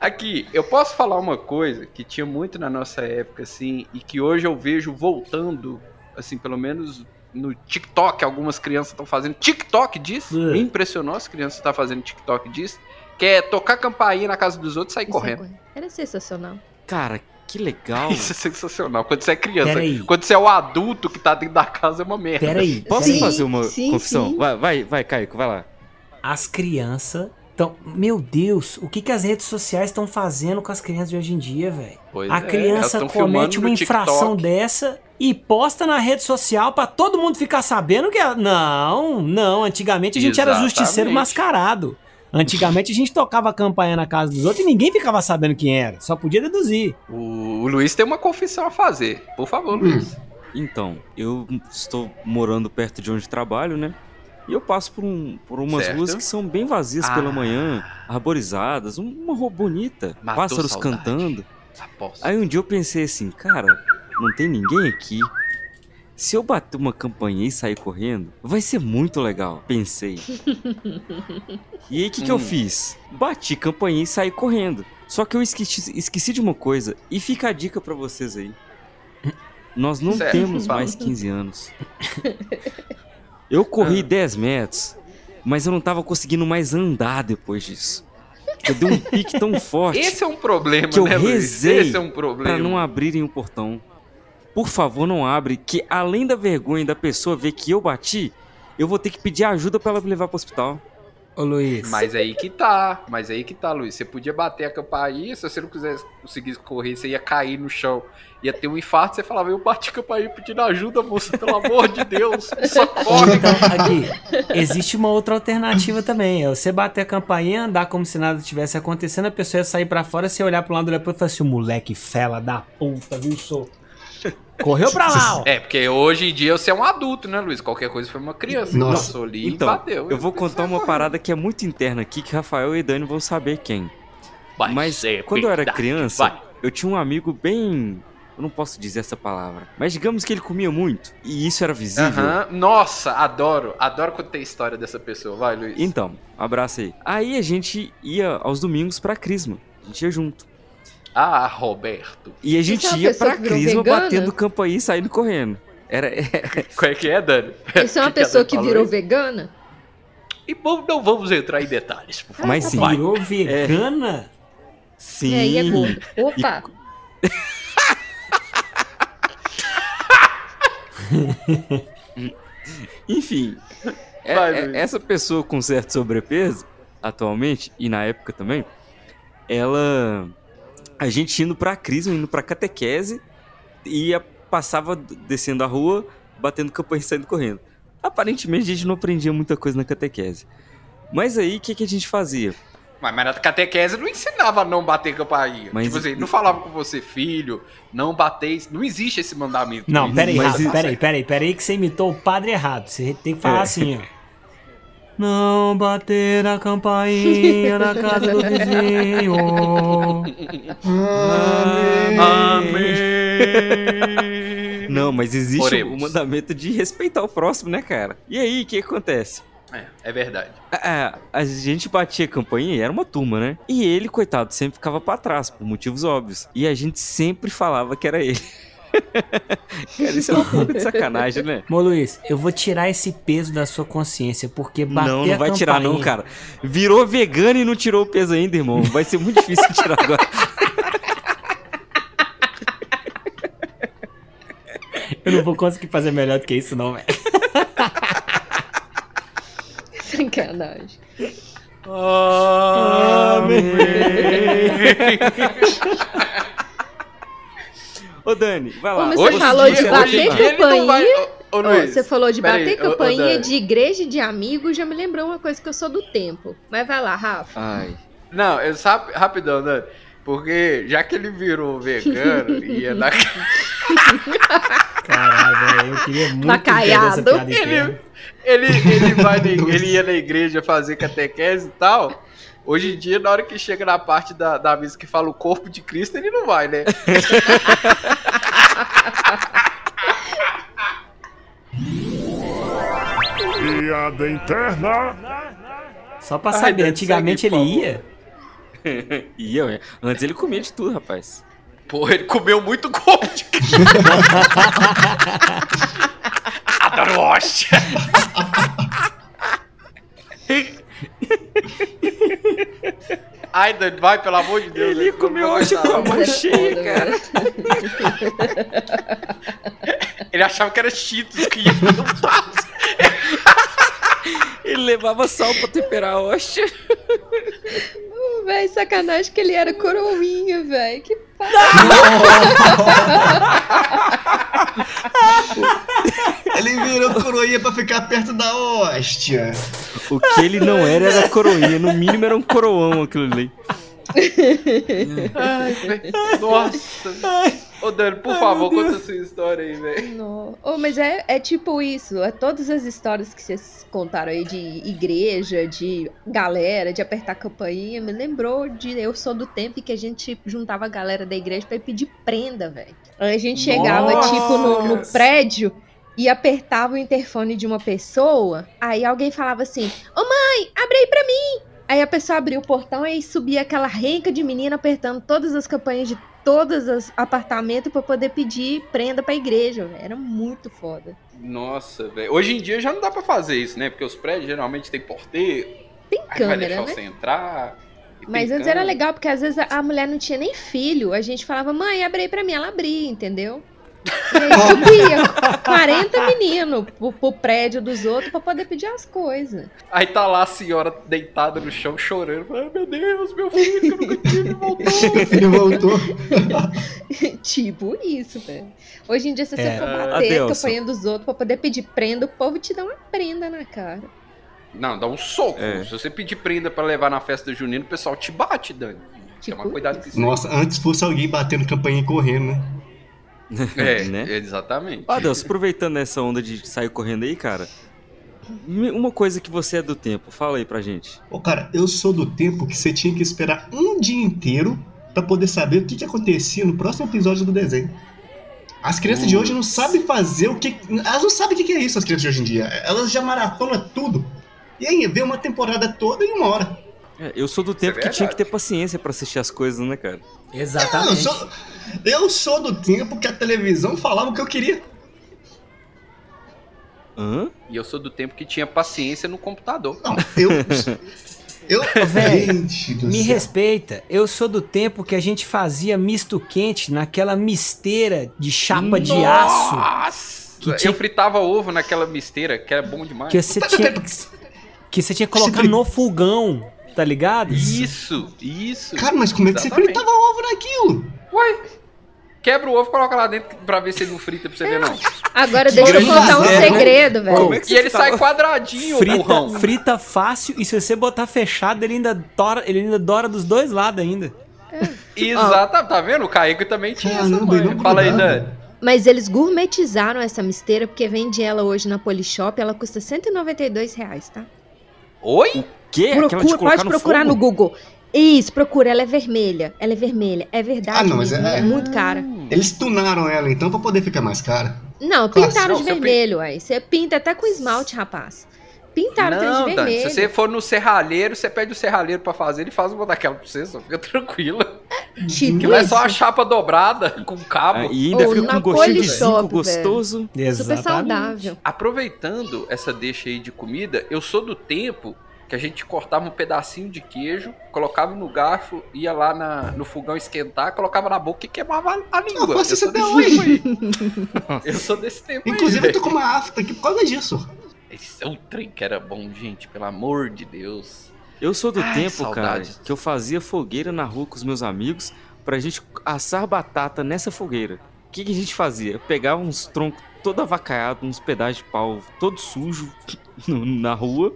Aqui, eu posso falar uma coisa que tinha muito na nossa época, assim, e que hoje eu vejo voltando, assim, pelo menos no TikTok, algumas crianças estão fazendo TikTok disso. É. Me impressionou as crianças estar fazendo TikTok disso. Que é tocar campainha na casa dos outros e sair Isso é correndo. coisa- Era sensacional. Cara, que legal. Isso é sensacional. Quando você é criança. Peraí. Quando você é o adulto que tá dentro da casa, é uma merda. Pera aí, Posso aí. fazer uma sim, confissão? sim. Vai, vai, vai, Caico, vai lá. As crianças estão. Meu Deus, o que, que as redes sociais estão fazendo com as crianças de hoje em dia, velho? Pois A é, criança comete uma infração TikTok. dessa e posta na rede social pra todo mundo ficar sabendo que. ela- Não, não. Antigamente a gente era Exatamente. justiceiro mascarado. Antigamente a gente tocava a campanha na casa dos outros e ninguém ficava sabendo quem era. Só podia deduzir. O, o Luiz tem uma confissão a fazer. Por favor, Hum. Luiz. Então, eu estou morando perto de onde trabalho, né? E eu passo por, um, por umas Certo. ruas que são bem vazias Ah. pela manhã, arborizadas, um- uma rua bonita, Matou pássaros saudade. cantando. Aposto. Aí um dia eu pensei assim, cara, não tem ninguém aqui. Se eu bater uma campainha e sair correndo, vai ser muito legal, pensei. E aí o que, que eu Hum. fiz? Bati campainha e saí correndo. Só que eu esqueci, esqueci de uma coisa, e fica a dica pra vocês aí. Nós não temos fala. mais 15 anos. Eu corri Ah. 10 metros, mas eu não tava conseguindo mais andar depois disso. Eu dei um pique tão forte Esse é um problema, que eu né, rezei Esse é um problema. pra não abrirem o portão. Por favor, não abre, que além da vergonha da pessoa ver que eu bati, eu vou ter que pedir ajuda pra ela me levar pro hospital. Ô Luiz. Mas aí que tá, mas aí que tá, Luiz. Você podia bater a campainha, se você não quisesse conseguir correr, você ia cair no chão, ia ter um infarto, você falava, eu bati a campainha pedindo ajuda, moça, pelo amor de Deus, <laughs> socorre. então, aqui, existe uma outra alternativa também. É você bater a campainha, andar como se nada tivesse acontecendo, a pessoa ia sair pra fora, você olhar pro lado depois e falar assim, o moleque fela da puta, viu, sou? Correu pra lá, ó. É, porque hoje em dia você é um adulto, né, Luiz? Qualquer coisa foi uma criança. Nossa. Passou ali Então, e bateu. eu vou contar uma parada que é muito interna aqui, que Rafael e Dani vão saber quem. Vai Mas quando eu era verdade, criança, vai. eu tinha um amigo bem. Eu não posso dizer essa palavra. Mas digamos que ele comia muito. E isso era visível. Aham. Nossa, adoro. Adoro quando tem história dessa pessoa. Vai, Luiz. Então, abraço aí. Aí a gente ia aos domingos pra Crisma. A gente ia junto. Ah, Roberto. E a gente é uma ia pessoa pra que virou Crisma vegana? batendo campainha e saindo correndo. Era. <laughs> Qual é que é, Dani? Isso é uma Que pessoa que falou virou aí? vegana? E bom, não vamos entrar em detalhes, por favor. Mas sim. Vai. Virou vegana? Sim. É, e é gordo. Opa! <laughs> Enfim, é- Vai, é- Luiz. essa pessoa com certo sobrepeso, atualmente, e na época também, ela a gente indo pra crisma, indo pra catequese, e ia, passava descendo a rua, batendo campanha e saindo correndo. Aparentemente a gente não aprendia muita coisa na catequese. Mas aí, o que, que a gente fazia? Mas, mas na catequese não ensinava a não bater campainha. Mas- Tipo assim, não falava com você, filho, não bateis. Não existe esse mandamento. Não, peraí, isso- peraí, peraí, peraí, que você imitou o padre errado. Você tem que falar É. assim, ó. <laughs> Não bater a campainha na casa do vizinho. Amém. Não, mas existe Oremos. o mandamento de respeitar o próximo, né, cara? E aí, o que acontece? É, é verdade. A, a gente batia a campainha e era uma turma, né? E ele, coitado, sempre ficava pra trás, por motivos óbvios. E a gente sempre falava que era ele. <laughs> Cara, isso é uma pouco de sacanagem, né? Ô Luiz, eu vou tirar esse peso da sua consciência, porque bater não, não a vai tirar não, cara. Virou vegano e não tirou o peso ainda, irmão. Vai ser muito difícil tirar agora. <laughs> Eu não vou conseguir fazer melhor do que isso, não, velho. <laughs> Sacanagem. Ô, Dani, vai lá. Como Hoje você em falou dia- de hoje bater campainha. vai- Ô, ô, Luiz, você falou de bater ô, ô, campainha Dani. de igreja e de amigo, já me lembrou uma coisa que eu sou do tempo. Mas vai lá, Rafa. Ai. Não, eu sabe, rapidão, né? Porque já que ele virou vegano <laughs> ia na Caralho, velho, eu queria muito essa piada ele, ele, ele, vai na, ele ia na igreja fazer catequese e tal. Hoje em dia, na hora que chega na parte da, da missa que fala o corpo de Cristo, ele não vai, né? <laughs> Piada interna. Só pra saber, antigamente ele ia. E eu, <laughs> antes ele comia de tudo, rapaz. Porra, ele comeu muito corpo de Cristo. <laughs> Adoro hóstia. Ai, Dani, vai, pelo amor de Deus. Ele né? comeu hoje com a mão cheia, cara. Ele achava que era Cheetos que ia no passo. Ele levava sal pra temperar a hóstia. Hum, Véi, sacanagem que ele era coroinha, velho. Que pá. <laughs> <laughs> Ele virou coroinha pra ficar perto da hóstia. O que ele não era era coroinha. No mínimo era um coroão aquilo ali. Ai, velho. Nossa. Ô, Dani, por favor, conta a sua história aí, velho. Não. Oh, mas é, é tipo isso. É todas as histórias que vocês contaram aí de igreja, de galera, de apertar campainha, me lembrou de Eu Sou do Tempo que a gente juntava a galera da igreja pra ir pedir prenda, velho. Aí a gente chegava, Nossa! tipo, no, no prédio e apertava o interfone de uma pessoa. Aí alguém falava assim: Ô mãe, abre aí pra mim! Aí a pessoa abria o portão e subia aquela renca de menina apertando todas as campanhas de todos os apartamentos pra poder pedir prenda pra igreja. velho. Era muito foda. Nossa, velho. Hoje em dia já não dá pra fazer isso, né? Porque os prédios geralmente tem porteiro. Tem aí vai câmera, deixar né? você entrar. Mas antes era câmera. legal, porque às vezes a- a mulher não tinha nem filho. A gente falava, mãe, abre aí pra mim. Ela abria, entendeu? E aí subia 40 meninos pro, pro prédio dos outros pra poder pedir as coisas. Aí tá lá a senhora deitada no chão chorando. Ai, meu Deus, meu filho, que eu nunca tive, voltou. Ele voltou. <laughs> <laughs> tipo isso, velho. Hoje em dia, se você É, for bater campanha dos outros pra poder pedir prenda, o povo te dá uma prenda na cara. Não, dá um soco. É. Se você pedir prenda pra levar na festa junina, o pessoal te bate, Dani. Tipo Toma cuidado com isso. Nossa, antes fosse alguém batendo campainha e correndo, né? É, <laughs> né? exatamente. Ó, Deus, aproveitando essa onda de sair correndo aí, cara. Uma coisa que você é do tempo, fala aí pra gente. Ô, cara, eu sou do tempo que você tinha que esperar um dia inteiro pra poder saber o que, que acontecia no próximo episódio do desenho. As crianças de hoje não sabem fazer o que. Elas não sabem o que que é isso, as crianças de hoje em dia. Elas já maratonam tudo. E aí, vê uma temporada toda em uma hora. É, eu sou do tempo que tinha que ter paciência pra assistir as coisas, né, cara? Eu sou, eu sou do tempo que a televisão falava o que eu queria. Hã? E eu sou do tempo que tinha paciência no computador. Não, eu. Eu. <laughs> Do Me céu. respeita, eu sou do tempo que a gente fazia misto quente naquela misteira de chapa de aço. Nossa! Que Eu tinha- fritava ovo naquela misteira, que era bom demais. Que você tinha que, que você tinha que colocar no fogão. Tá ligado? Isso, isso. Cara, mas como é que você fritava ovo naquilo? Ué, quebra o ovo, coloca lá dentro pra ver se ele não frita pra você ver, não. Agora Que deixa eu contar um né? segredo, velho. Como é que E ele fritava? sai quadradinho, Frita, burrão. frita fácil e se você botar fechado, ele ainda dora, ele ainda dora dos dois lados ainda. Exato, tá vendo? O Kaique também tinha essa Caramba, manha. não Fala aí. Dani. Mas eles gourmetizaram essa misteira porque vende ela hoje na Polishop, ela custa 192 reais, tá? Oi? De Procura, colocar pode no procurar fogo? no Google. Isso, procura, ela é vermelha. Ela é vermelha. É verdade, Ah, não, mas é- é muito cara. Eles tunaram ela então pra poder ficar mais cara. Não, Claro, pintaram não, de vermelho, aí. Você pinta até com esmalte, rapaz. Pintaram trem de Não, Dani, vermelho. se você for no serralheiro, você pede o serralheiro pra fazer, ele faz uma daquela pra você, só fica <laughs> tranquila. Tipo Que lá é só a chapa dobrada com cabo. Ah, e ainda Ou fica com na um gostinho de zinco gostoso. Super saudável. Aproveitando essa deixa aí de comida, eu sou do tempo que a gente cortava um pedacinho de queijo, colocava no garfo, ia lá na- no fogão esquentar, colocava na boca e queimava a, língua. Eu sou desse hoje. tempo aí. Eu sou desse tempo Inclusive, aí. eu tô com uma afta aqui por causa disso. Esse é um trem que era bom, gente, pelo amor de Deus. Eu sou do Ai, tempo, cara, saudades. que eu fazia fogueira na rua com os meus amigos pra gente assar batata nessa fogueira. O que, que a gente fazia? Eu pegava uns troncos todo avacaiados, uns pedaços de pau todo sujo <laughs> no- na rua,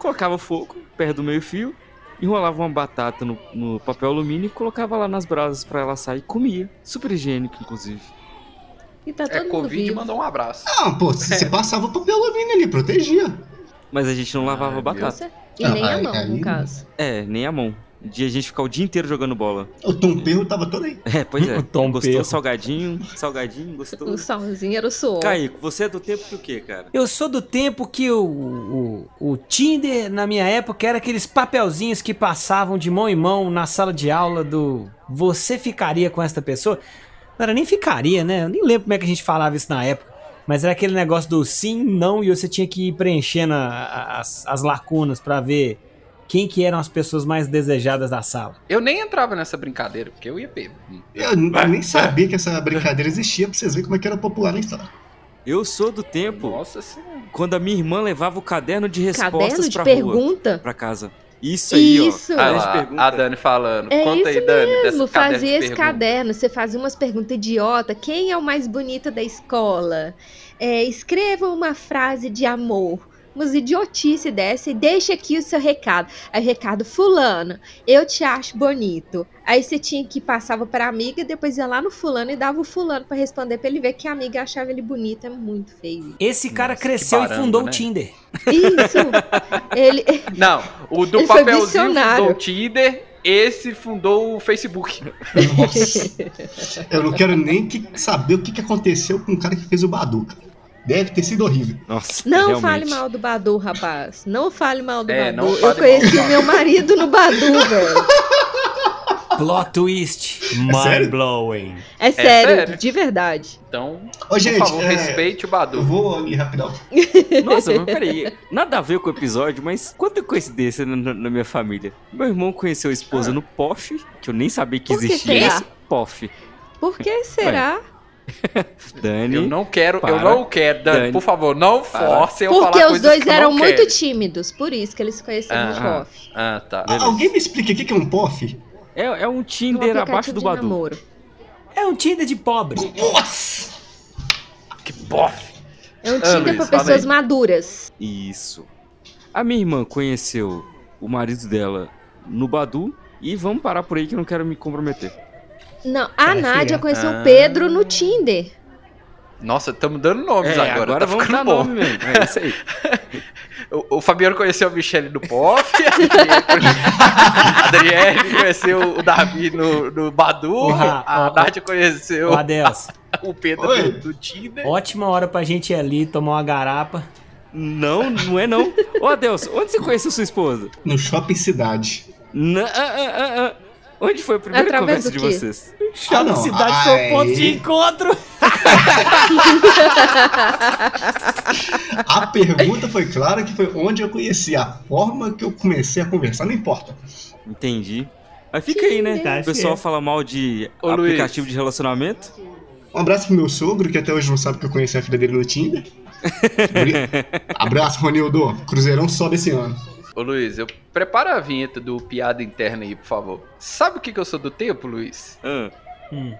colocava fogo perto do meio fio, enrolava uma batata no, no papel alumínio e colocava lá nas brasas pra ela sair e comia. Super higiênico, inclusive. E tá todo É, mundo Covid vivo. mandou um abraço. Ah, pô, você passava papel alumínio ali, protegia. Mas a gente não lavava Ah, batata. E nem Ah, a mão, aí- no caso. É, nem a mão. De a gente ficar o dia inteiro jogando bola. O Tom Perro tava todo aí. É, pois é. <laughs> O Tom Gostou? Perro. Salgadinho, salgadinho, O gostou? solzinho era o suor. Kaique, você é do tempo do quê, cara? Eu sou do tempo que o, o, o Tinder, na minha época, era aqueles papelzinhos que passavam de mão em mão na sala de aula do você ficaria com esta pessoa. Não era nem ficaria, né? Eu nem lembro como é que a gente falava isso na época. Mas era aquele negócio do sim, não, e você tinha que ir preenchendo a- a- as, as lacunas pra ver quem que eram as pessoas mais desejadas da sala. Eu nem entrava nessa brincadeira, porque eu ia beber. Eu nem sabia que essa brincadeira existia pra vocês verem como é que era popular na história. Eu sou do tempo Nossa senhora. quando a minha irmã levava o caderno de respostas Caderno de pra rua, pergunta? pra casa. Isso aí, Isso. ó. Ah lá, a Dani falando. É Conta aí, isso Dani, mesmo, fazia esse pergunta. caderno. Você fazia umas perguntas idiota. Quem é o mais bonito da escola? É, escreva uma frase de amor. Umas idiotice dessa e deixa aqui o seu recado. Aí o recado, fulano, eu te acho bonito. Aí você tinha que passava pra amiga, depois ia lá no fulano e dava o fulano pra responder pra ele ver que a amiga achava ele bonito. É muito feio. Esse cara Nossa, cresceu e fundou né? o Tinder. Isso. ele, Não, o do papelzinho fundou o Tinder, esse fundou o Facebook. Nossa. Eu não quero nem que saber o que, que aconteceu com o cara que fez o Baduca. Deve ter sido horrível. Nossa, Não realmente. fale mal do Badu, rapaz. Não fale mal do É, Badu. Eu conheci mal meu marido no Badu, <laughs> velho. Plot twist. Mind blowing. É sério, sério? de verdade. Então, Ô, gente, por favor, é, respeite o Eu Badu. vou ali rapidão. <laughs> Nossa, mas peraí. Nada a ver com o episódio, mas quanta coincidência na, na- na minha família. Meu irmão conheceu a esposa no POF, que eu nem sabia que Por que existia isso. POF. Por que será? <laughs> Dani. Eu não quero, eu Para. não quero, Dani, Dani. por favor, não force eu falar Porque os dois que eu eram muito quero. tímidos, por isso que eles se conheceram no Ah, POF. Ah, tá. Ah, Alguém me explica o que é um POF? É, é um Um Tinder aplicativo abaixo do de Badu. namoro. É um Tinder de pobre. Nossa! Que bofe. É um Ah, Tinder Luiz, pra pessoas maduras. Isso. A minha irmã conheceu o marido dela no Badu. E vamos parar por aí que eu não quero me comprometer. Não, a Tá, Nádia filha. conheceu Ah. o Pedro no Tinder. Nossa, estamos dando nomes É, agora, agora tá vamos ficando dar bom. nome mesmo. É isso aí. <laughs> O, o Fabiano conheceu a Michelle no POF, <laughs> <laughs> a Adriele conheceu o Davi no, no Badu, O a o- Nádia conheceu Adeus. o Pedro Oi. do, do Tinder. Ótima hora pra gente ir ali tomar uma garapa. Não, não é não. Ô, Adeus, onde você conheceu sua esposa? No shopping cidade. Na- ah, ah, ah, ah. Onde foi a primeira Através conversa de vocês? Shopping não, Cidade foi o ponto de encontro. <laughs> A pergunta foi clara que foi onde eu conheci. A forma que eu comecei a conversar, não importa. Entendi. Mas fica aí, né? Tá O pessoal certo. fala mal de Ô, Luiz. aplicativo de relacionamento. Um abraço pro meu sogro, que até hoje não sabe que eu conheci a filha dele no Tinder. <laughs> Abraço, Ronildo. Cruzeirão sobe esse ano. Ô Luiz, eu prepara a vinheta do piada interna aí, por favor. Sabe o que, que eu sou do tempo, Luiz? Ah, Hum.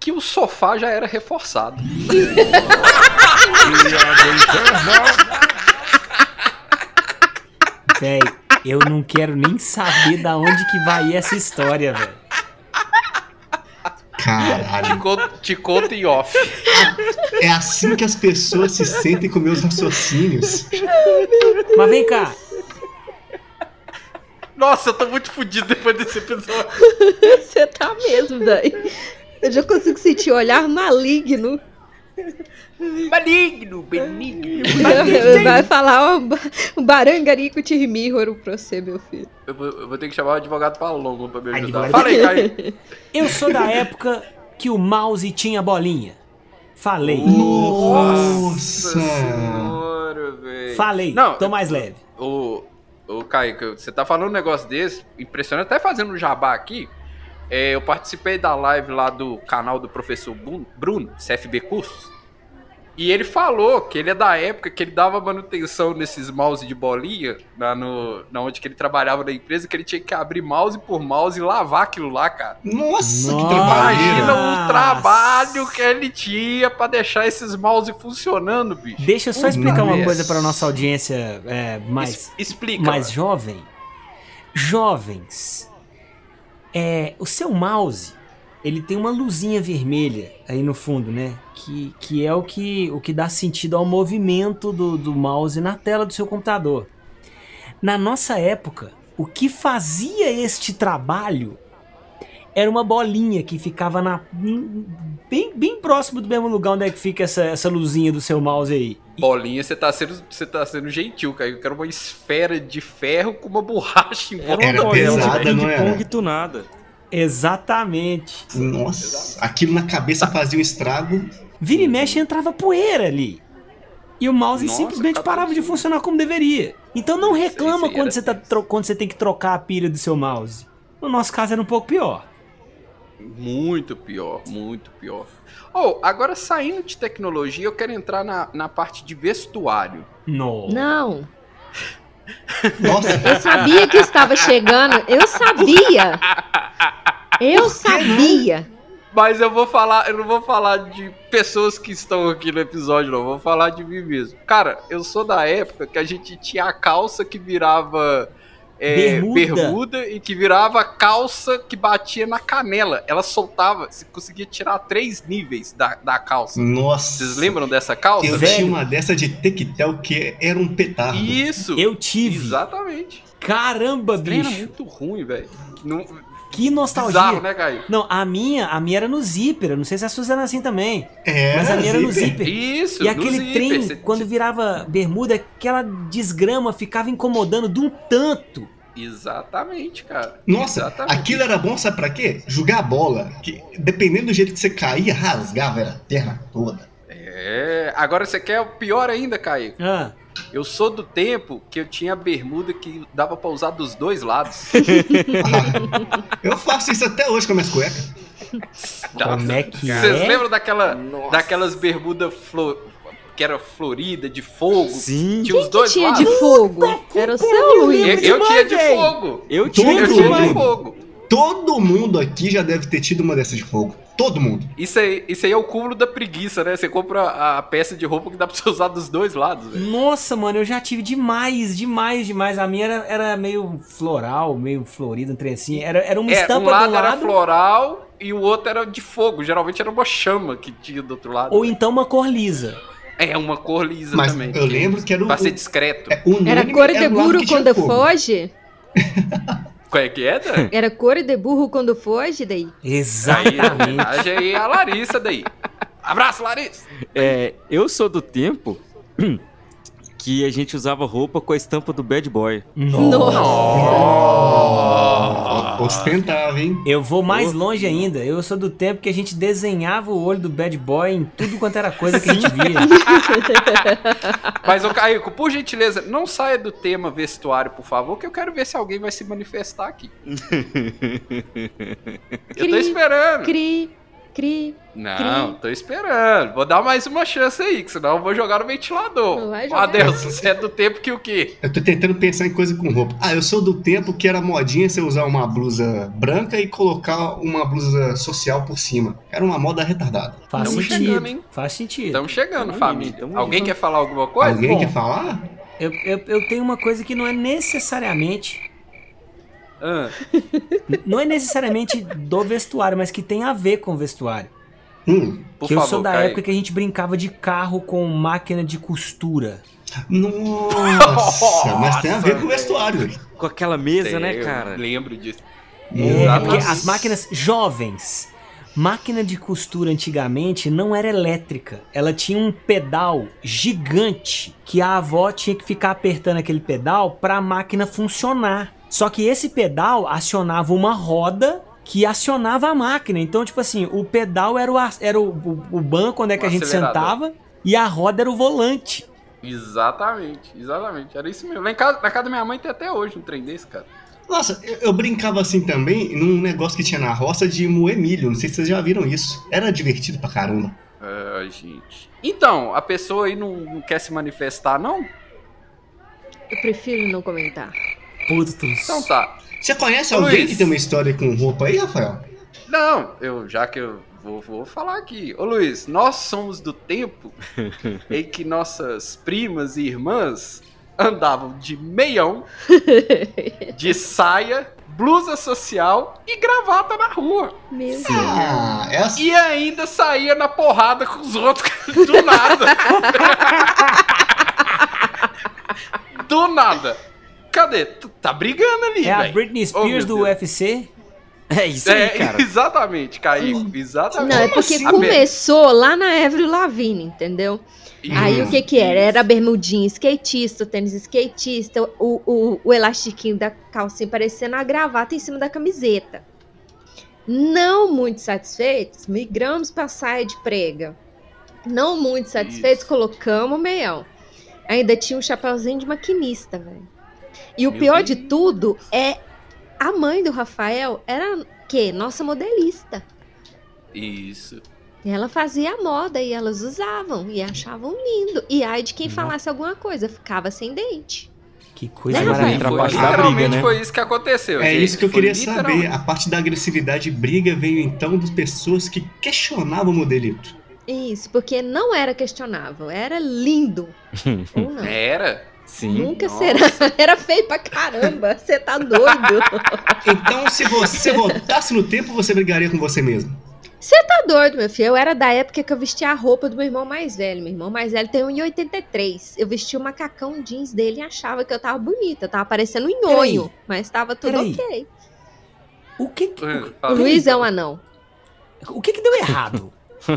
Que o sofá já era reforçado. <laughs> Véi, eu não quero nem saber da onde que vai essa história, velho. Te Caralho. conto, te conto em off. É assim que as pessoas se sentem com meus raciocínios. Mas vem cá, Nossa, eu tô muito fudido depois desse episódio. <laughs> Você tá mesmo, velho. Eu já consigo sentir o olhar maligno. <laughs> Maligno, benigno. Vai falar o, o barangarico tirmíhoro pra você, meu filho. Eu vou, eu vou ter que chamar o advogado Palombo pra me ajudar. Advogado- Fala aí, Caio. <laughs> eu sou da época que o mouse tinha bolinha. Falei. Nossa! Senhora, velho. Falei. Não, Tô mais leve. Ô, ô Caio, você tá falando um negócio desse, impressionante, até fazendo um jabá aqui. É, eu participei da live lá do canal do professor Bruno, CFB Cursos. E ele falou que ele é da época que ele dava manutenção nesses mouse de bolinha, na, no, na onde que ele trabalhava na empresa, que ele tinha que abrir mouse por mouse e lavar aquilo lá, cara. Nossa, que trabalheira! Imagina o trabalho que ele tinha pra deixar esses mouse funcionando, bicho. Deixa eu só explicar uma coisa para nossa audiência é, mais, explica. mais mano. jovem. Jovens, é, o seu mouse, ele tem uma luzinha vermelha aí no fundo, né? Que, que é o que, o que dá sentido ao movimento do, do mouse na tela do seu computador. Na nossa época, o que fazia este trabalho era uma bolinha que ficava na, bem, bem próximo do mesmo lugar onde é que fica essa, essa luzinha do seu mouse aí. Bolinha, você tá sendo, você tá sendo gentil, Caio. Eu quero uma esfera de ferro com uma borracha em volta Era dela. pesada, não era? ping-pong tunada. Exatamente. Nossa, aquilo na cabeça fazia um estrago. Vira e mexe entrava poeira ali. E o mouse Nossa, simplesmente tá parava de funcionar como deveria. Então não reclama aí quando você, tá quando você tem que trocar a pilha do seu mouse. No nosso caso era um pouco pior. Muito pior, muito pior. Oh, agora saindo de tecnologia, eu quero entrar na, na parte de vestuário. No. Não. Nossa, Eu sabia que estava chegando. Eu sabia. Eu sabia. Mas eu vou falar, eu não vou falar de pessoas que estão aqui no episódio, não. Eu vou falar de mim mesmo. Cara, eu sou da época que a gente tinha a calça que virava é, Bermuda. bermuda e que virava calça que batia na canela. Ela soltava, você conseguia tirar três níveis da, da calça. nossa. Vocês lembram dessa calça? Eu Velho. tinha uma dessa de tectel que era um petardo. Isso! Eu tive. Exatamente. Caramba, trem era bicho. muito ruim, velho. Não- Que nostalgia. Bizarro, né, Caio? Não, a minha, a minha era no zíper. eu Não sei se a sua era assim também. É, Mas a minha era no zíper. Isso, E no aquele zíper, trem, você- quando virava bermuda, aquela desgrama ficava incomodando de um tanto. Exatamente, cara. Nossa, Exatamente. aquilo era bom, sabe pra quê? Jogar bola. Que, dependendo do jeito que você caía, rasgava era a terra toda. É, agora você quer o pior ainda, Caio. Ah, Eu sou do tempo que eu tinha bermuda que dava pra usar dos dois lados. Ah, <laughs> eu faço isso até hoje com as minhas cuecas. como é que Vocês é? lembram daquela, daquelas bermudas flo- que era florida, de fogo? Sim. Tinha os Que dois tinha lados? de fogo? Era o seu Eu, Luiz. eu tinha de fogo. Eu tinha Eu tinha de fogo. Todo mundo aqui já deve ter tido uma dessas de fogo. Todo mundo. Isso aí, isso aí é o cúmulo da preguiça, né? Você compra a peça de roupa que dá pra você usar dos dois lados, velho. Nossa, mano, eu já tive demais, demais, demais. A minha era, era meio floral, meio florida, um trem assim. Era, era uma É, estampa um lado, do era lado, floral e o outro era de fogo. Geralmente era uma chama que tinha do outro lado. ou então uma cor lisa. É, uma cor lisa Mas também. eu lembro que era o. Pra ser discreto. é, Era cor de era o lado burro que tinha quando fogo. foge? <laughs> Qual é que é, Dan? Era cor de burro quando foge, daí? Aí, Exatamente. homenagem aí a Larissa daí. Abraço, Larissa! É, eu sou do tempo <clears throat> que a gente usava roupa com a estampa do Bad Boy. Ó, Ostentava, hein? Eu vou mais longe ainda. Eu sou do tempo que a gente desenhava o olho do bad boy em tudo quanto era coisa que a gente via. <laughs> Mas, ô Caico, por gentileza, não saia do tema vestuário, por favor, que eu quero ver se alguém vai se manifestar aqui. <laughs> Eu tô esperando. Cri, cri. Não, tô esperando. Vou dar mais uma chance aí, que senão eu vou jogar no ventilador. Não vai jogar. Adeus, você é do tempo que o quê? Eu tô tentando pensar em coisa com roupa. Ah, eu sou do tempo que era modinha você usar uma blusa branca e colocar uma blusa social por cima. Era uma moda retardada. Faz Tamo sentido. chegando, hein? Faz sentido. Estamos chegando, Tamo família. tamo Alguém indo. quer falar alguma coisa? Alguém Bom. quer falar? Eu, eu, eu tenho uma coisa que não é necessariamente. Ah, Não é necessariamente do vestuário, mas que tem a ver com o vestuário. Hum. por que favor, eu sou da Caio. época que a gente brincava de carro com máquina de costura. Nossa, mas tem a ver com o vestuário. Com aquela mesa, Sei, né, cara? Lembro disso. É, Nossa. porque as máquinas jovens. Máquina de costura antigamente não era elétrica. Ela tinha um pedal gigante que a avó tinha que ficar apertando aquele pedal para a máquina funcionar. Só que esse pedal acionava uma roda que acionava a máquina. Então, tipo assim, o pedal era o, era o, o- o banco onde é que O a gente sentava e a roda era o volante. Exatamente, exatamente. Era isso mesmo. Lá em casa, na casa da minha mãe tem até hoje um trem desse, cara. Nossa, eu, eu brincava assim também num negócio que tinha na roça de moer milho. Não sei se vocês já viram isso. Era divertido pra caramba. Ai, gente. Então, a pessoa aí não, não quer se manifestar, não? Eu prefiro não comentar. Putos. Então tá. Você conhece Luiz. alguém que tem uma história com roupa aí, Rafael? Não, eu já que eu vou, vou falar aqui. Ô Luiz, nós somos do tempo <laughs> em que nossas primas e irmãs andavam de meião, <laughs> de saia, blusa social e gravata na rua. Meu Deus. Ah, essa... E ainda saía na porrada com os outros <laughs> do nada. do nada. Cadê? Tu tá brigando ali, É a velho. Britney Oh, Spears meu do Deus. UFC? É isso aí, É, cara. <laughs> exatamente, Caíco. Exatamente. Não, é porque assim, começou lá na Avril Lavigne, entendeu? Aí o que que era? Era a bermudinha skatista, o tênis skatista, o, o, o elastiquinho da calcinha parecendo a gravata em cima da camiseta. Não muito satisfeitos, migramos para saia de prega. Não muito satisfeitos, colocamos o meião. Ainda tinha um chapéuzinho de maquinista, velho. E o Meu pior Deus. de tudo é a mãe do Rafael era que nossa modelista. Isso. E Ela fazia moda e elas usavam e achavam lindo. E ai de quem falasse alguma coisa, ficava sem dente. Que coisa Né, maravilhosa. Foi, briga, literalmente né? foi isso que aconteceu. É gente. isso que eu Foi queria saber. A parte da agressividade e briga veio então das pessoas que questionavam o modelito. Isso, porque não era questionável, era lindo. <laughs> Ou não. Era? Sim. Nunca nossa. será. <laughs> Era feio pra caramba. Você tá doido. <laughs> Então, se você voltasse no tempo, você brigaria com você mesmo. Você tá doido, meu filho. Eu era da época que eu vestia a roupa do meu irmão mais velho. Meu irmão mais velho tem 1,83. Eu vestia o macacão jeans dele e achava que eu tava bonita. Eu tava parecendo um nhonho, mas tava tudo Peraí. ok. O que que, É, O fala. Luiz é um anão. o que, que deu errado? <laughs>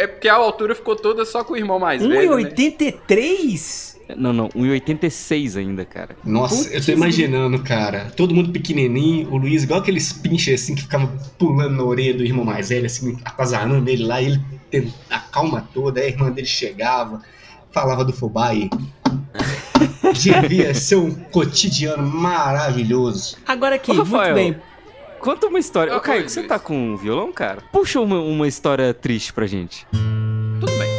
É porque a altura ficou toda só com o irmão mais velho. né? 1,83? Não, não, 1,86 ainda, cara. Nossa, eu Putz, tô imaginando, cara. Todo mundo pequenininho, o Luiz, igual aqueles pinches assim que ficava pulando na orelha do irmão mais velho, assim, atazanando ele lá, e ele tendo a calma toda, aí a irmã dele chegava, falava do fubá <laughs> e. Devia ser um cotidiano maravilhoso. Agora aqui, Ô, muito bem. Conta uma história. Ô, Ah, Caio, você tá com um violão, cara? Puxa uma, uma história triste pra gente. Tudo bem.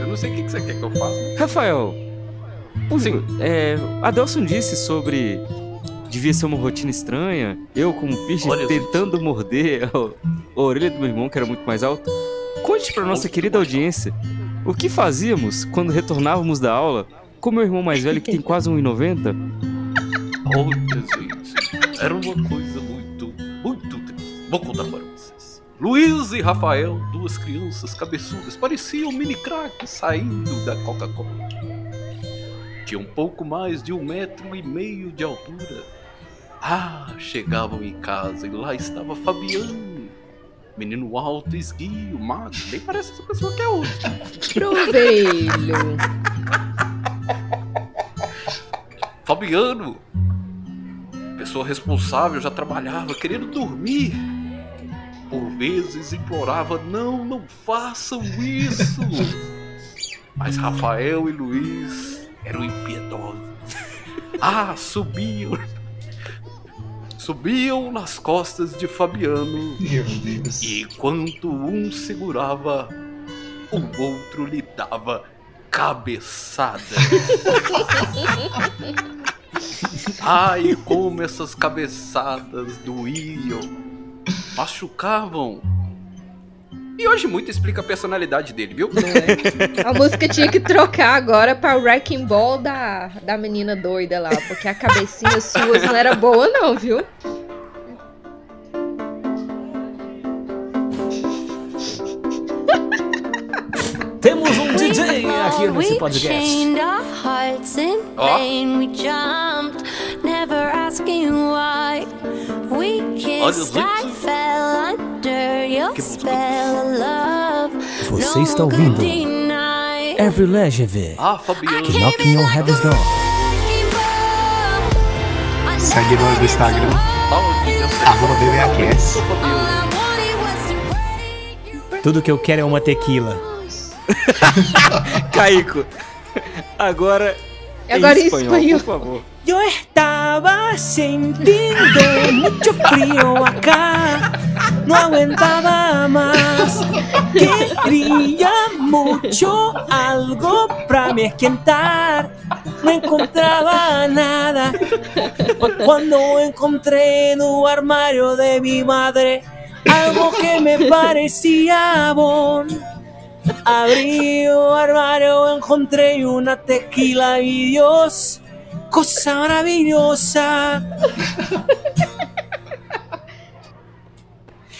Eu não sei o que que você quer que eu faça. Rafael, o- Sim. é, Adelson disse sobre devia ser uma rotina estranha. Eu, como Olha, tentando morder a, a orelha do meu irmão, que era muito mais alto. Conte pra nossa querida audiência o que fazíamos quando retornávamos da aula com meu irmão mais velho, que tem quase 1,90. Olha, gente, era uma coisa Vou contar para vocês. Luiz e Rafael, duas crianças cabeçudas, pareciam mini craques saindo da Coca-Cola. Tinham um pouco mais de um metro e meio de altura. Ah, chegavam em casa e lá estava Fabiano. Menino alto, esguio, magro, bem parece essa pessoa que é hoje. Provelho. Fabiano, pessoa responsável, já trabalhava querendo dormir. Por vezes implorava: não, não façam isso. <laughs> Mas Rafael e Luiz eram impiedosos. Ah, subiam. subiam nas costas de Fabiano. Meu Deus. E enquanto um segurava, o outro lhe dava cabeçada. <laughs> Ai, como essas cabeçadas doíam, machucavam. E hoje muito explica a personalidade dele, viu? A música tinha que trocar agora pra Wrecking Ball da, da menina doida lá, porque a cabecinha suas não era boa não, viu? Temos um DJ aqui nesse podcast. chained We kissed, I fell under your spell of love. Você está ouvindo. Every Leisure Ah, Fabiano. Knocking on Heaven's Door. Segue nós no Instagram. Arroba BBAQS. Tudo que eu quero é uma tequila. <laughs> Caico. Agora. Agora em em espanhol, espanhol. por favor. Yo estaba sintiendo mucho frío acá, no aguantaba más. Quería mucho algo para me esquentar, no encontraba nada. Cuando encontré en un armario de mi madre algo que me parecía bon. Abrí un armario, encontré una tequila y Dios, cosa maravillosa.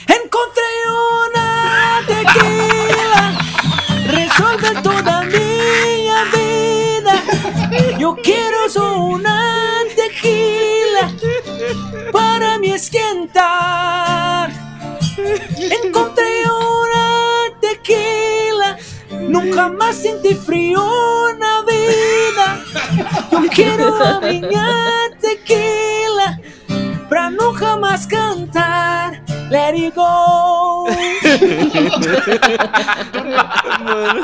Encontré una tequila, resuelve toda mi vida. Yo quiero solo una tequila para mi esquentar. Encontré nunca más sentí frío na vida. Yo quiero a minha tequila pra nunca mais cantar. Let it go. Mano,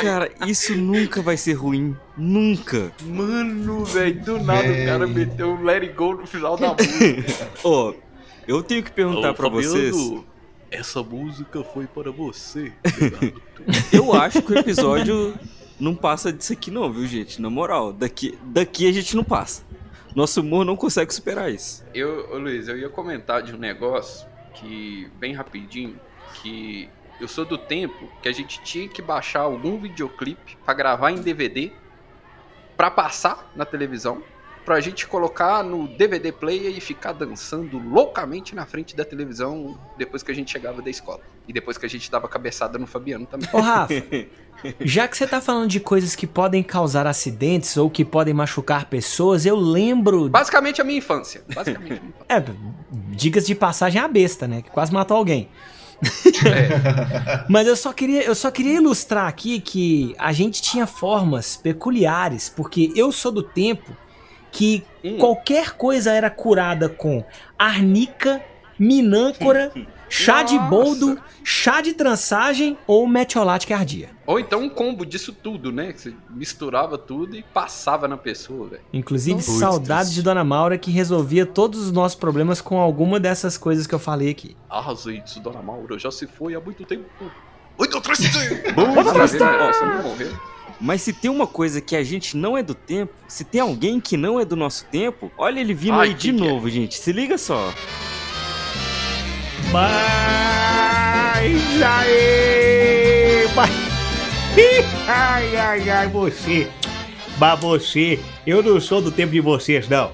cara, isso nunca vai ser ruim. Nunca. Mano, velho, do nada o cara meteu um let it go no final da <laughs> música. Ó, eu tenho que perguntar Ô, pra Fabiano, vocês. Essa música foi para você. <laughs> Eu acho que o episódio não passa disso aqui, não, viu, gente? Na moral, daqui, daqui a gente não passa. Nosso humor não consegue superar isso. Eu, ô Luiz, eu ia comentar de um negócio que, bem rapidinho, que eu sou do tempo que a gente tinha que baixar algum videoclipe pra gravar em DVD pra passar na televisão, pra gente colocar no DVD player e ficar dançando loucamente na frente da televisão depois que a gente chegava da escola. E depois que a gente dava cabeçada no Fabiano também. Ô, Rafa, <laughs> já que você tá falando de coisas que podem causar acidentes ou que podem machucar pessoas, eu lembro. Basicamente a minha infância. Basicamente. a minha infância. <laughs> É, dicas de passagem a besta, né? Que quase matou alguém. <laughs> Mas eu só queria, eu só queria ilustrar aqui que a gente tinha formas peculiares, porque eu sou do tempo que qualquer coisa era curada com arnica, minâncora, chá de boldo, chá de trançagem ou metiolate que ardia. Ou então um combo disso tudo, né? Que você misturava tudo e passava na pessoa, velho. Inclusive, Putz. saudades de Dona Maura que resolvia todos os nossos problemas com alguma dessas coisas que eu falei aqui. Ah, gente, Dona Maura já se foi há muito tempo. Muito triste! Muito triste! Nossa, não morreu. Mas se tem uma coisa que a gente não é do tempo, se tem alguém que não é do nosso tempo, olha ele vindo Ai, aí de é? novo, gente. Se liga só. Mas aí, mas... <laughs> ai, ai, ai, você, mas você, eu não sou do tempo de vocês, não.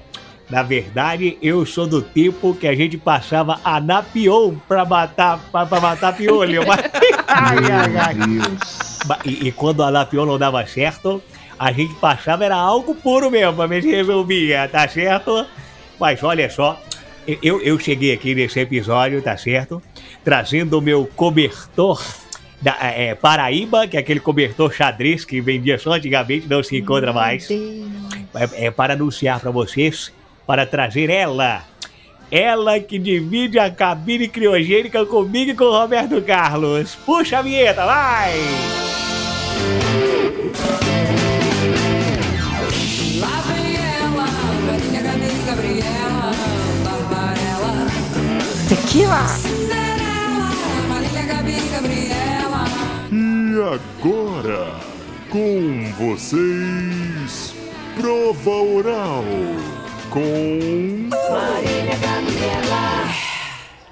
Na verdade, eu sou do tempo que a gente passava anapion pra matar, pra, pra matar piolho. Mas... <laughs> ai, ai, ai. Ba- E, e quando a anapion não dava certo, a gente passava, era algo puro mesmo, ver se resolvia, tá certo? Mas olha só, eu, eu cheguei aqui nesse episódio, tá certo? Trazendo o meu cobertor da é, Paraíba, que é aquele cobertor xadrez que vendia só antigamente, não se encontra mais. É, é para anunciar para vocês, para trazer ela. Ela que divide a cabine criogênica comigo e com o Roberto Carlos. Puxa a vinheta, vai! Lá vem ela, velhinha Gabriela, Gabriela, Tequila! E agora, com vocês, prova oral com.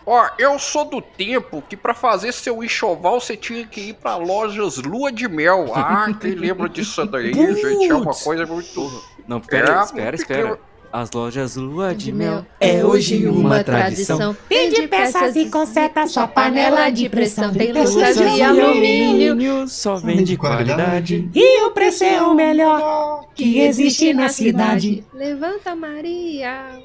Ó, eu sou do tempo que pra fazer seu enxoval você tinha que ir pra lojas Lua de Mel. Ah, quem <laughs> lembra disso daí, gente? É uma coisa muito. Não, pera, É, espera, espera. As lojas Lua de Mel É hoje uma tradição. Vende peças e conserta sua panela de pressão. Tem lustres de alumínio. Só vende qualidade. E o preço é o melhor que existe na cidade. Levanta Maria,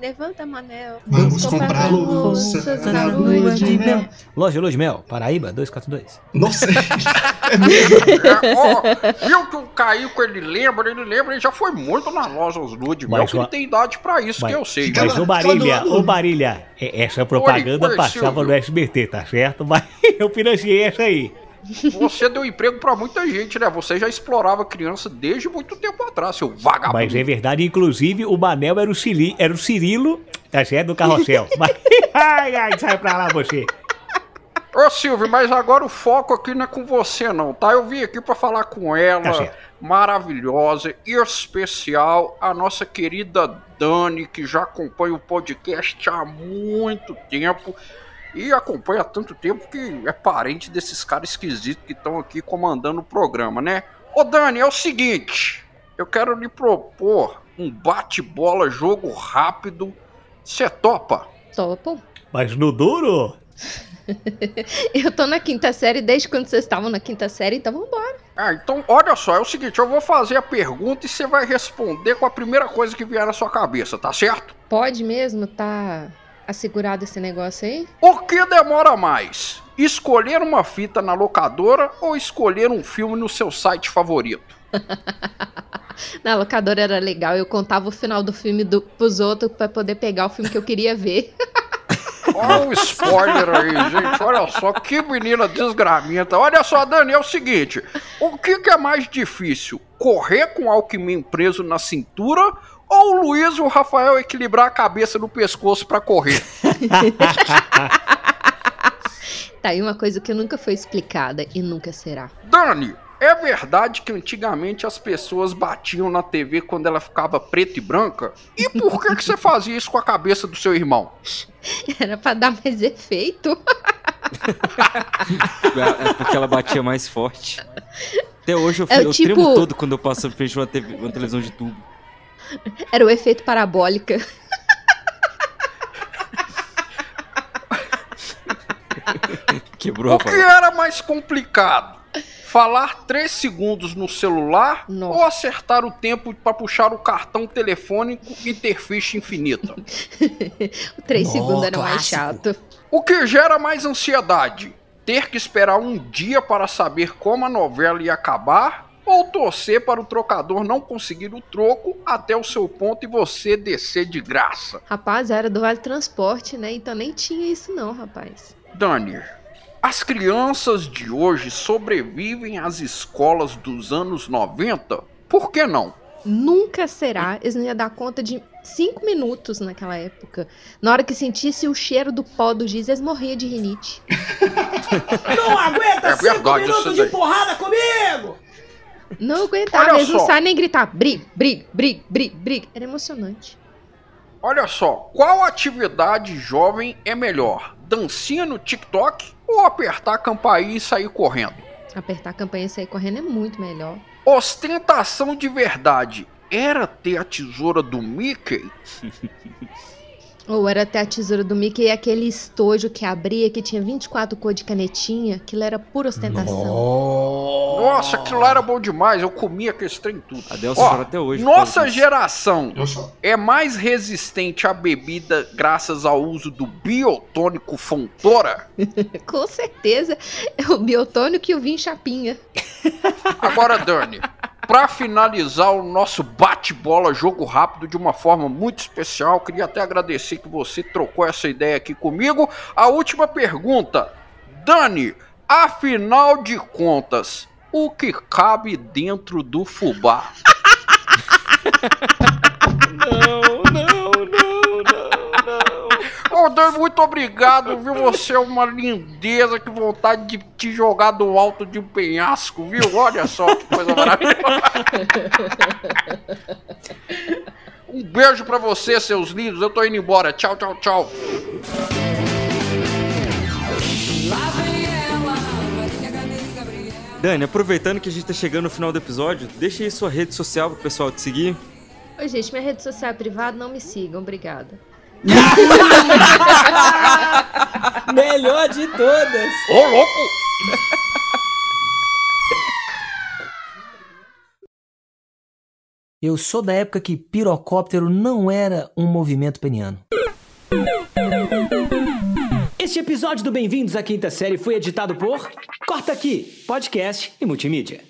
levanta Manel. Vamos comprar louça na lua de mel. Loja Luz Mel, Paraíba 242. Nossa, <laughs> É, ó, viu que o Caíco ele lembra, ele lembra, ele já foi muito nas lojas Lua de Mel, Mas que ele tem idade pra isso, que eu sei. Mas, ô Marília, ô Marília, é- essa propaganda Oi, passava no SBT, tá certo? Mas <laughs> eu financiei essa aí. Você deu emprego pra muita gente, né? Você já explorava criança desde muito tempo atrás, seu vagabundo. Mas é verdade, inclusive o Manel era o, Cili, era o Cirilo, tá certo? Do carrossel. <laughs> Mas, ai, ai, sai pra lá você. Ô Silvio, mas agora o foco aqui não é com você não, tá? Eu vim aqui pra falar com Tá ela, certo. maravilhosa e especial, a nossa querida Dani, que já acompanha o podcast há muito tempo. E acompanha há tanto tempo que é parente desses caras esquisitos que estão aqui comandando o programa, né? Ô Dani, é o seguinte, eu quero lhe propor um bate-bola, jogo rápido. Você topa? Topo. Mas no duro? <laughs> Eu tô na quinta série desde quando vocês estavam na quinta série, então vambora. Ah, então olha só, é o seguinte, eu vou fazer a pergunta e você vai responder com a primeira coisa que vier na sua cabeça, tá certo? Pode mesmo tá assegurado esse negócio aí? O que demora mais? Escolher uma fita na locadora ou escolher um filme no seu site favorito? <laughs> Na locadora era legal, eu contava o final do filme do, pros outros pra poder pegar o filme que eu queria ver. <laughs> Olha o spoiler aí, gente. Olha só, que menina desgramenta. Olha só, Dani, é o seguinte: o que, que é mais difícil? Correr com o Alckmin preso na cintura ou o Luiz e o Rafael equilibrar a cabeça no pescoço pra correr? <laughs> Tá aí uma coisa que nunca foi explicada e nunca será. Dani, é verdade que antigamente as pessoas batiam na TV quando ela ficava preta e branca? E por que, que você fazia isso com a cabeça do seu irmão? <laughs> Era pra dar mais efeito. <laughs> É porque ela batia mais forte. Até hoje eu, É o eu tipo- tremo todo quando eu passo frente a uma, TV, uma televisão de tubo. Era o efeito parabólica. <laughs> Quebrou a O que era mais complicado? Falar 3 segundos no celular ou acertar o tempo pra puxar o cartão telefônico e ter ficha infinita? <laughs> O 3 segundos era mais chato. O que gera mais ansiedade? Ter que esperar um dia para saber como a novela ia acabar ou torcer para o trocador não conseguir o troco até o seu ponto e você descer de graça? Rapaz, era do Vale Transporte, né? Então nem tinha isso não, rapaz. Dani, as crianças de hoje sobrevivem às escolas dos anos 90? Por que não? Nunca será. Eles não iam dar conta de 5 minutos naquela época. Na hora que sentisse o cheiro do pó do giz, eles morriam de rinite. <laughs> Não aguenta É cinco verdade minutos de porrada comigo! Não aguentava, Olha eles não só. sabem nem gritar. Briga, briga, briga, briga, briga. Era emocionante. Olha só, qual atividade jovem é melhor? Dancinha no TikTok ou apertar a campainha e sair correndo? Apertar a campanha e sair correndo é muito melhor. Ostentação de verdade era ter a tesoura do Mickey? <laughs> Ou era até a tesoura do Mickey e aquele estojo que abria, que tinha 24 cores de canetinha. Aquilo era pura ostentação. Nossa, aquilo lá era bom demais, eu comia aquele trem tudo. Adelson Ó, até hoje Nossa geração é mais resistente à bebida graças ao uso do biotônico Fontoura? <laughs> Com certeza. É o biotônico e o vinho chapinha. Agora, Dani, pra finalizar o nosso bate-bola jogo rápido de uma forma muito especial, queria até agradecer que você trocou essa ideia aqui comigo. A última pergunta, Dani, afinal de contas, o que cabe dentro do fubá? <laughs> Dani, muito obrigado, viu? Você é uma lindeza, que vontade de te jogar do alto de um penhasco, viu? Olha só que coisa maravilhosa. Um beijo pra você, seus lindos. Eu tô indo embora. Tchau, tchau, tchau. Dani, aproveitando que a gente tá chegando no final do episódio, deixa aí sua rede social pro pessoal te seguir. Oi, gente, minha rede social é privada, não me sigam, obrigada. <laughs> Melhor de todas. Ô, louco! Eu sou da época que pirocóptero não era um movimento peniano. Este episódio do Bem-vindos à Quinta Série foi editado por Corta Aqui, podcast e multimídia.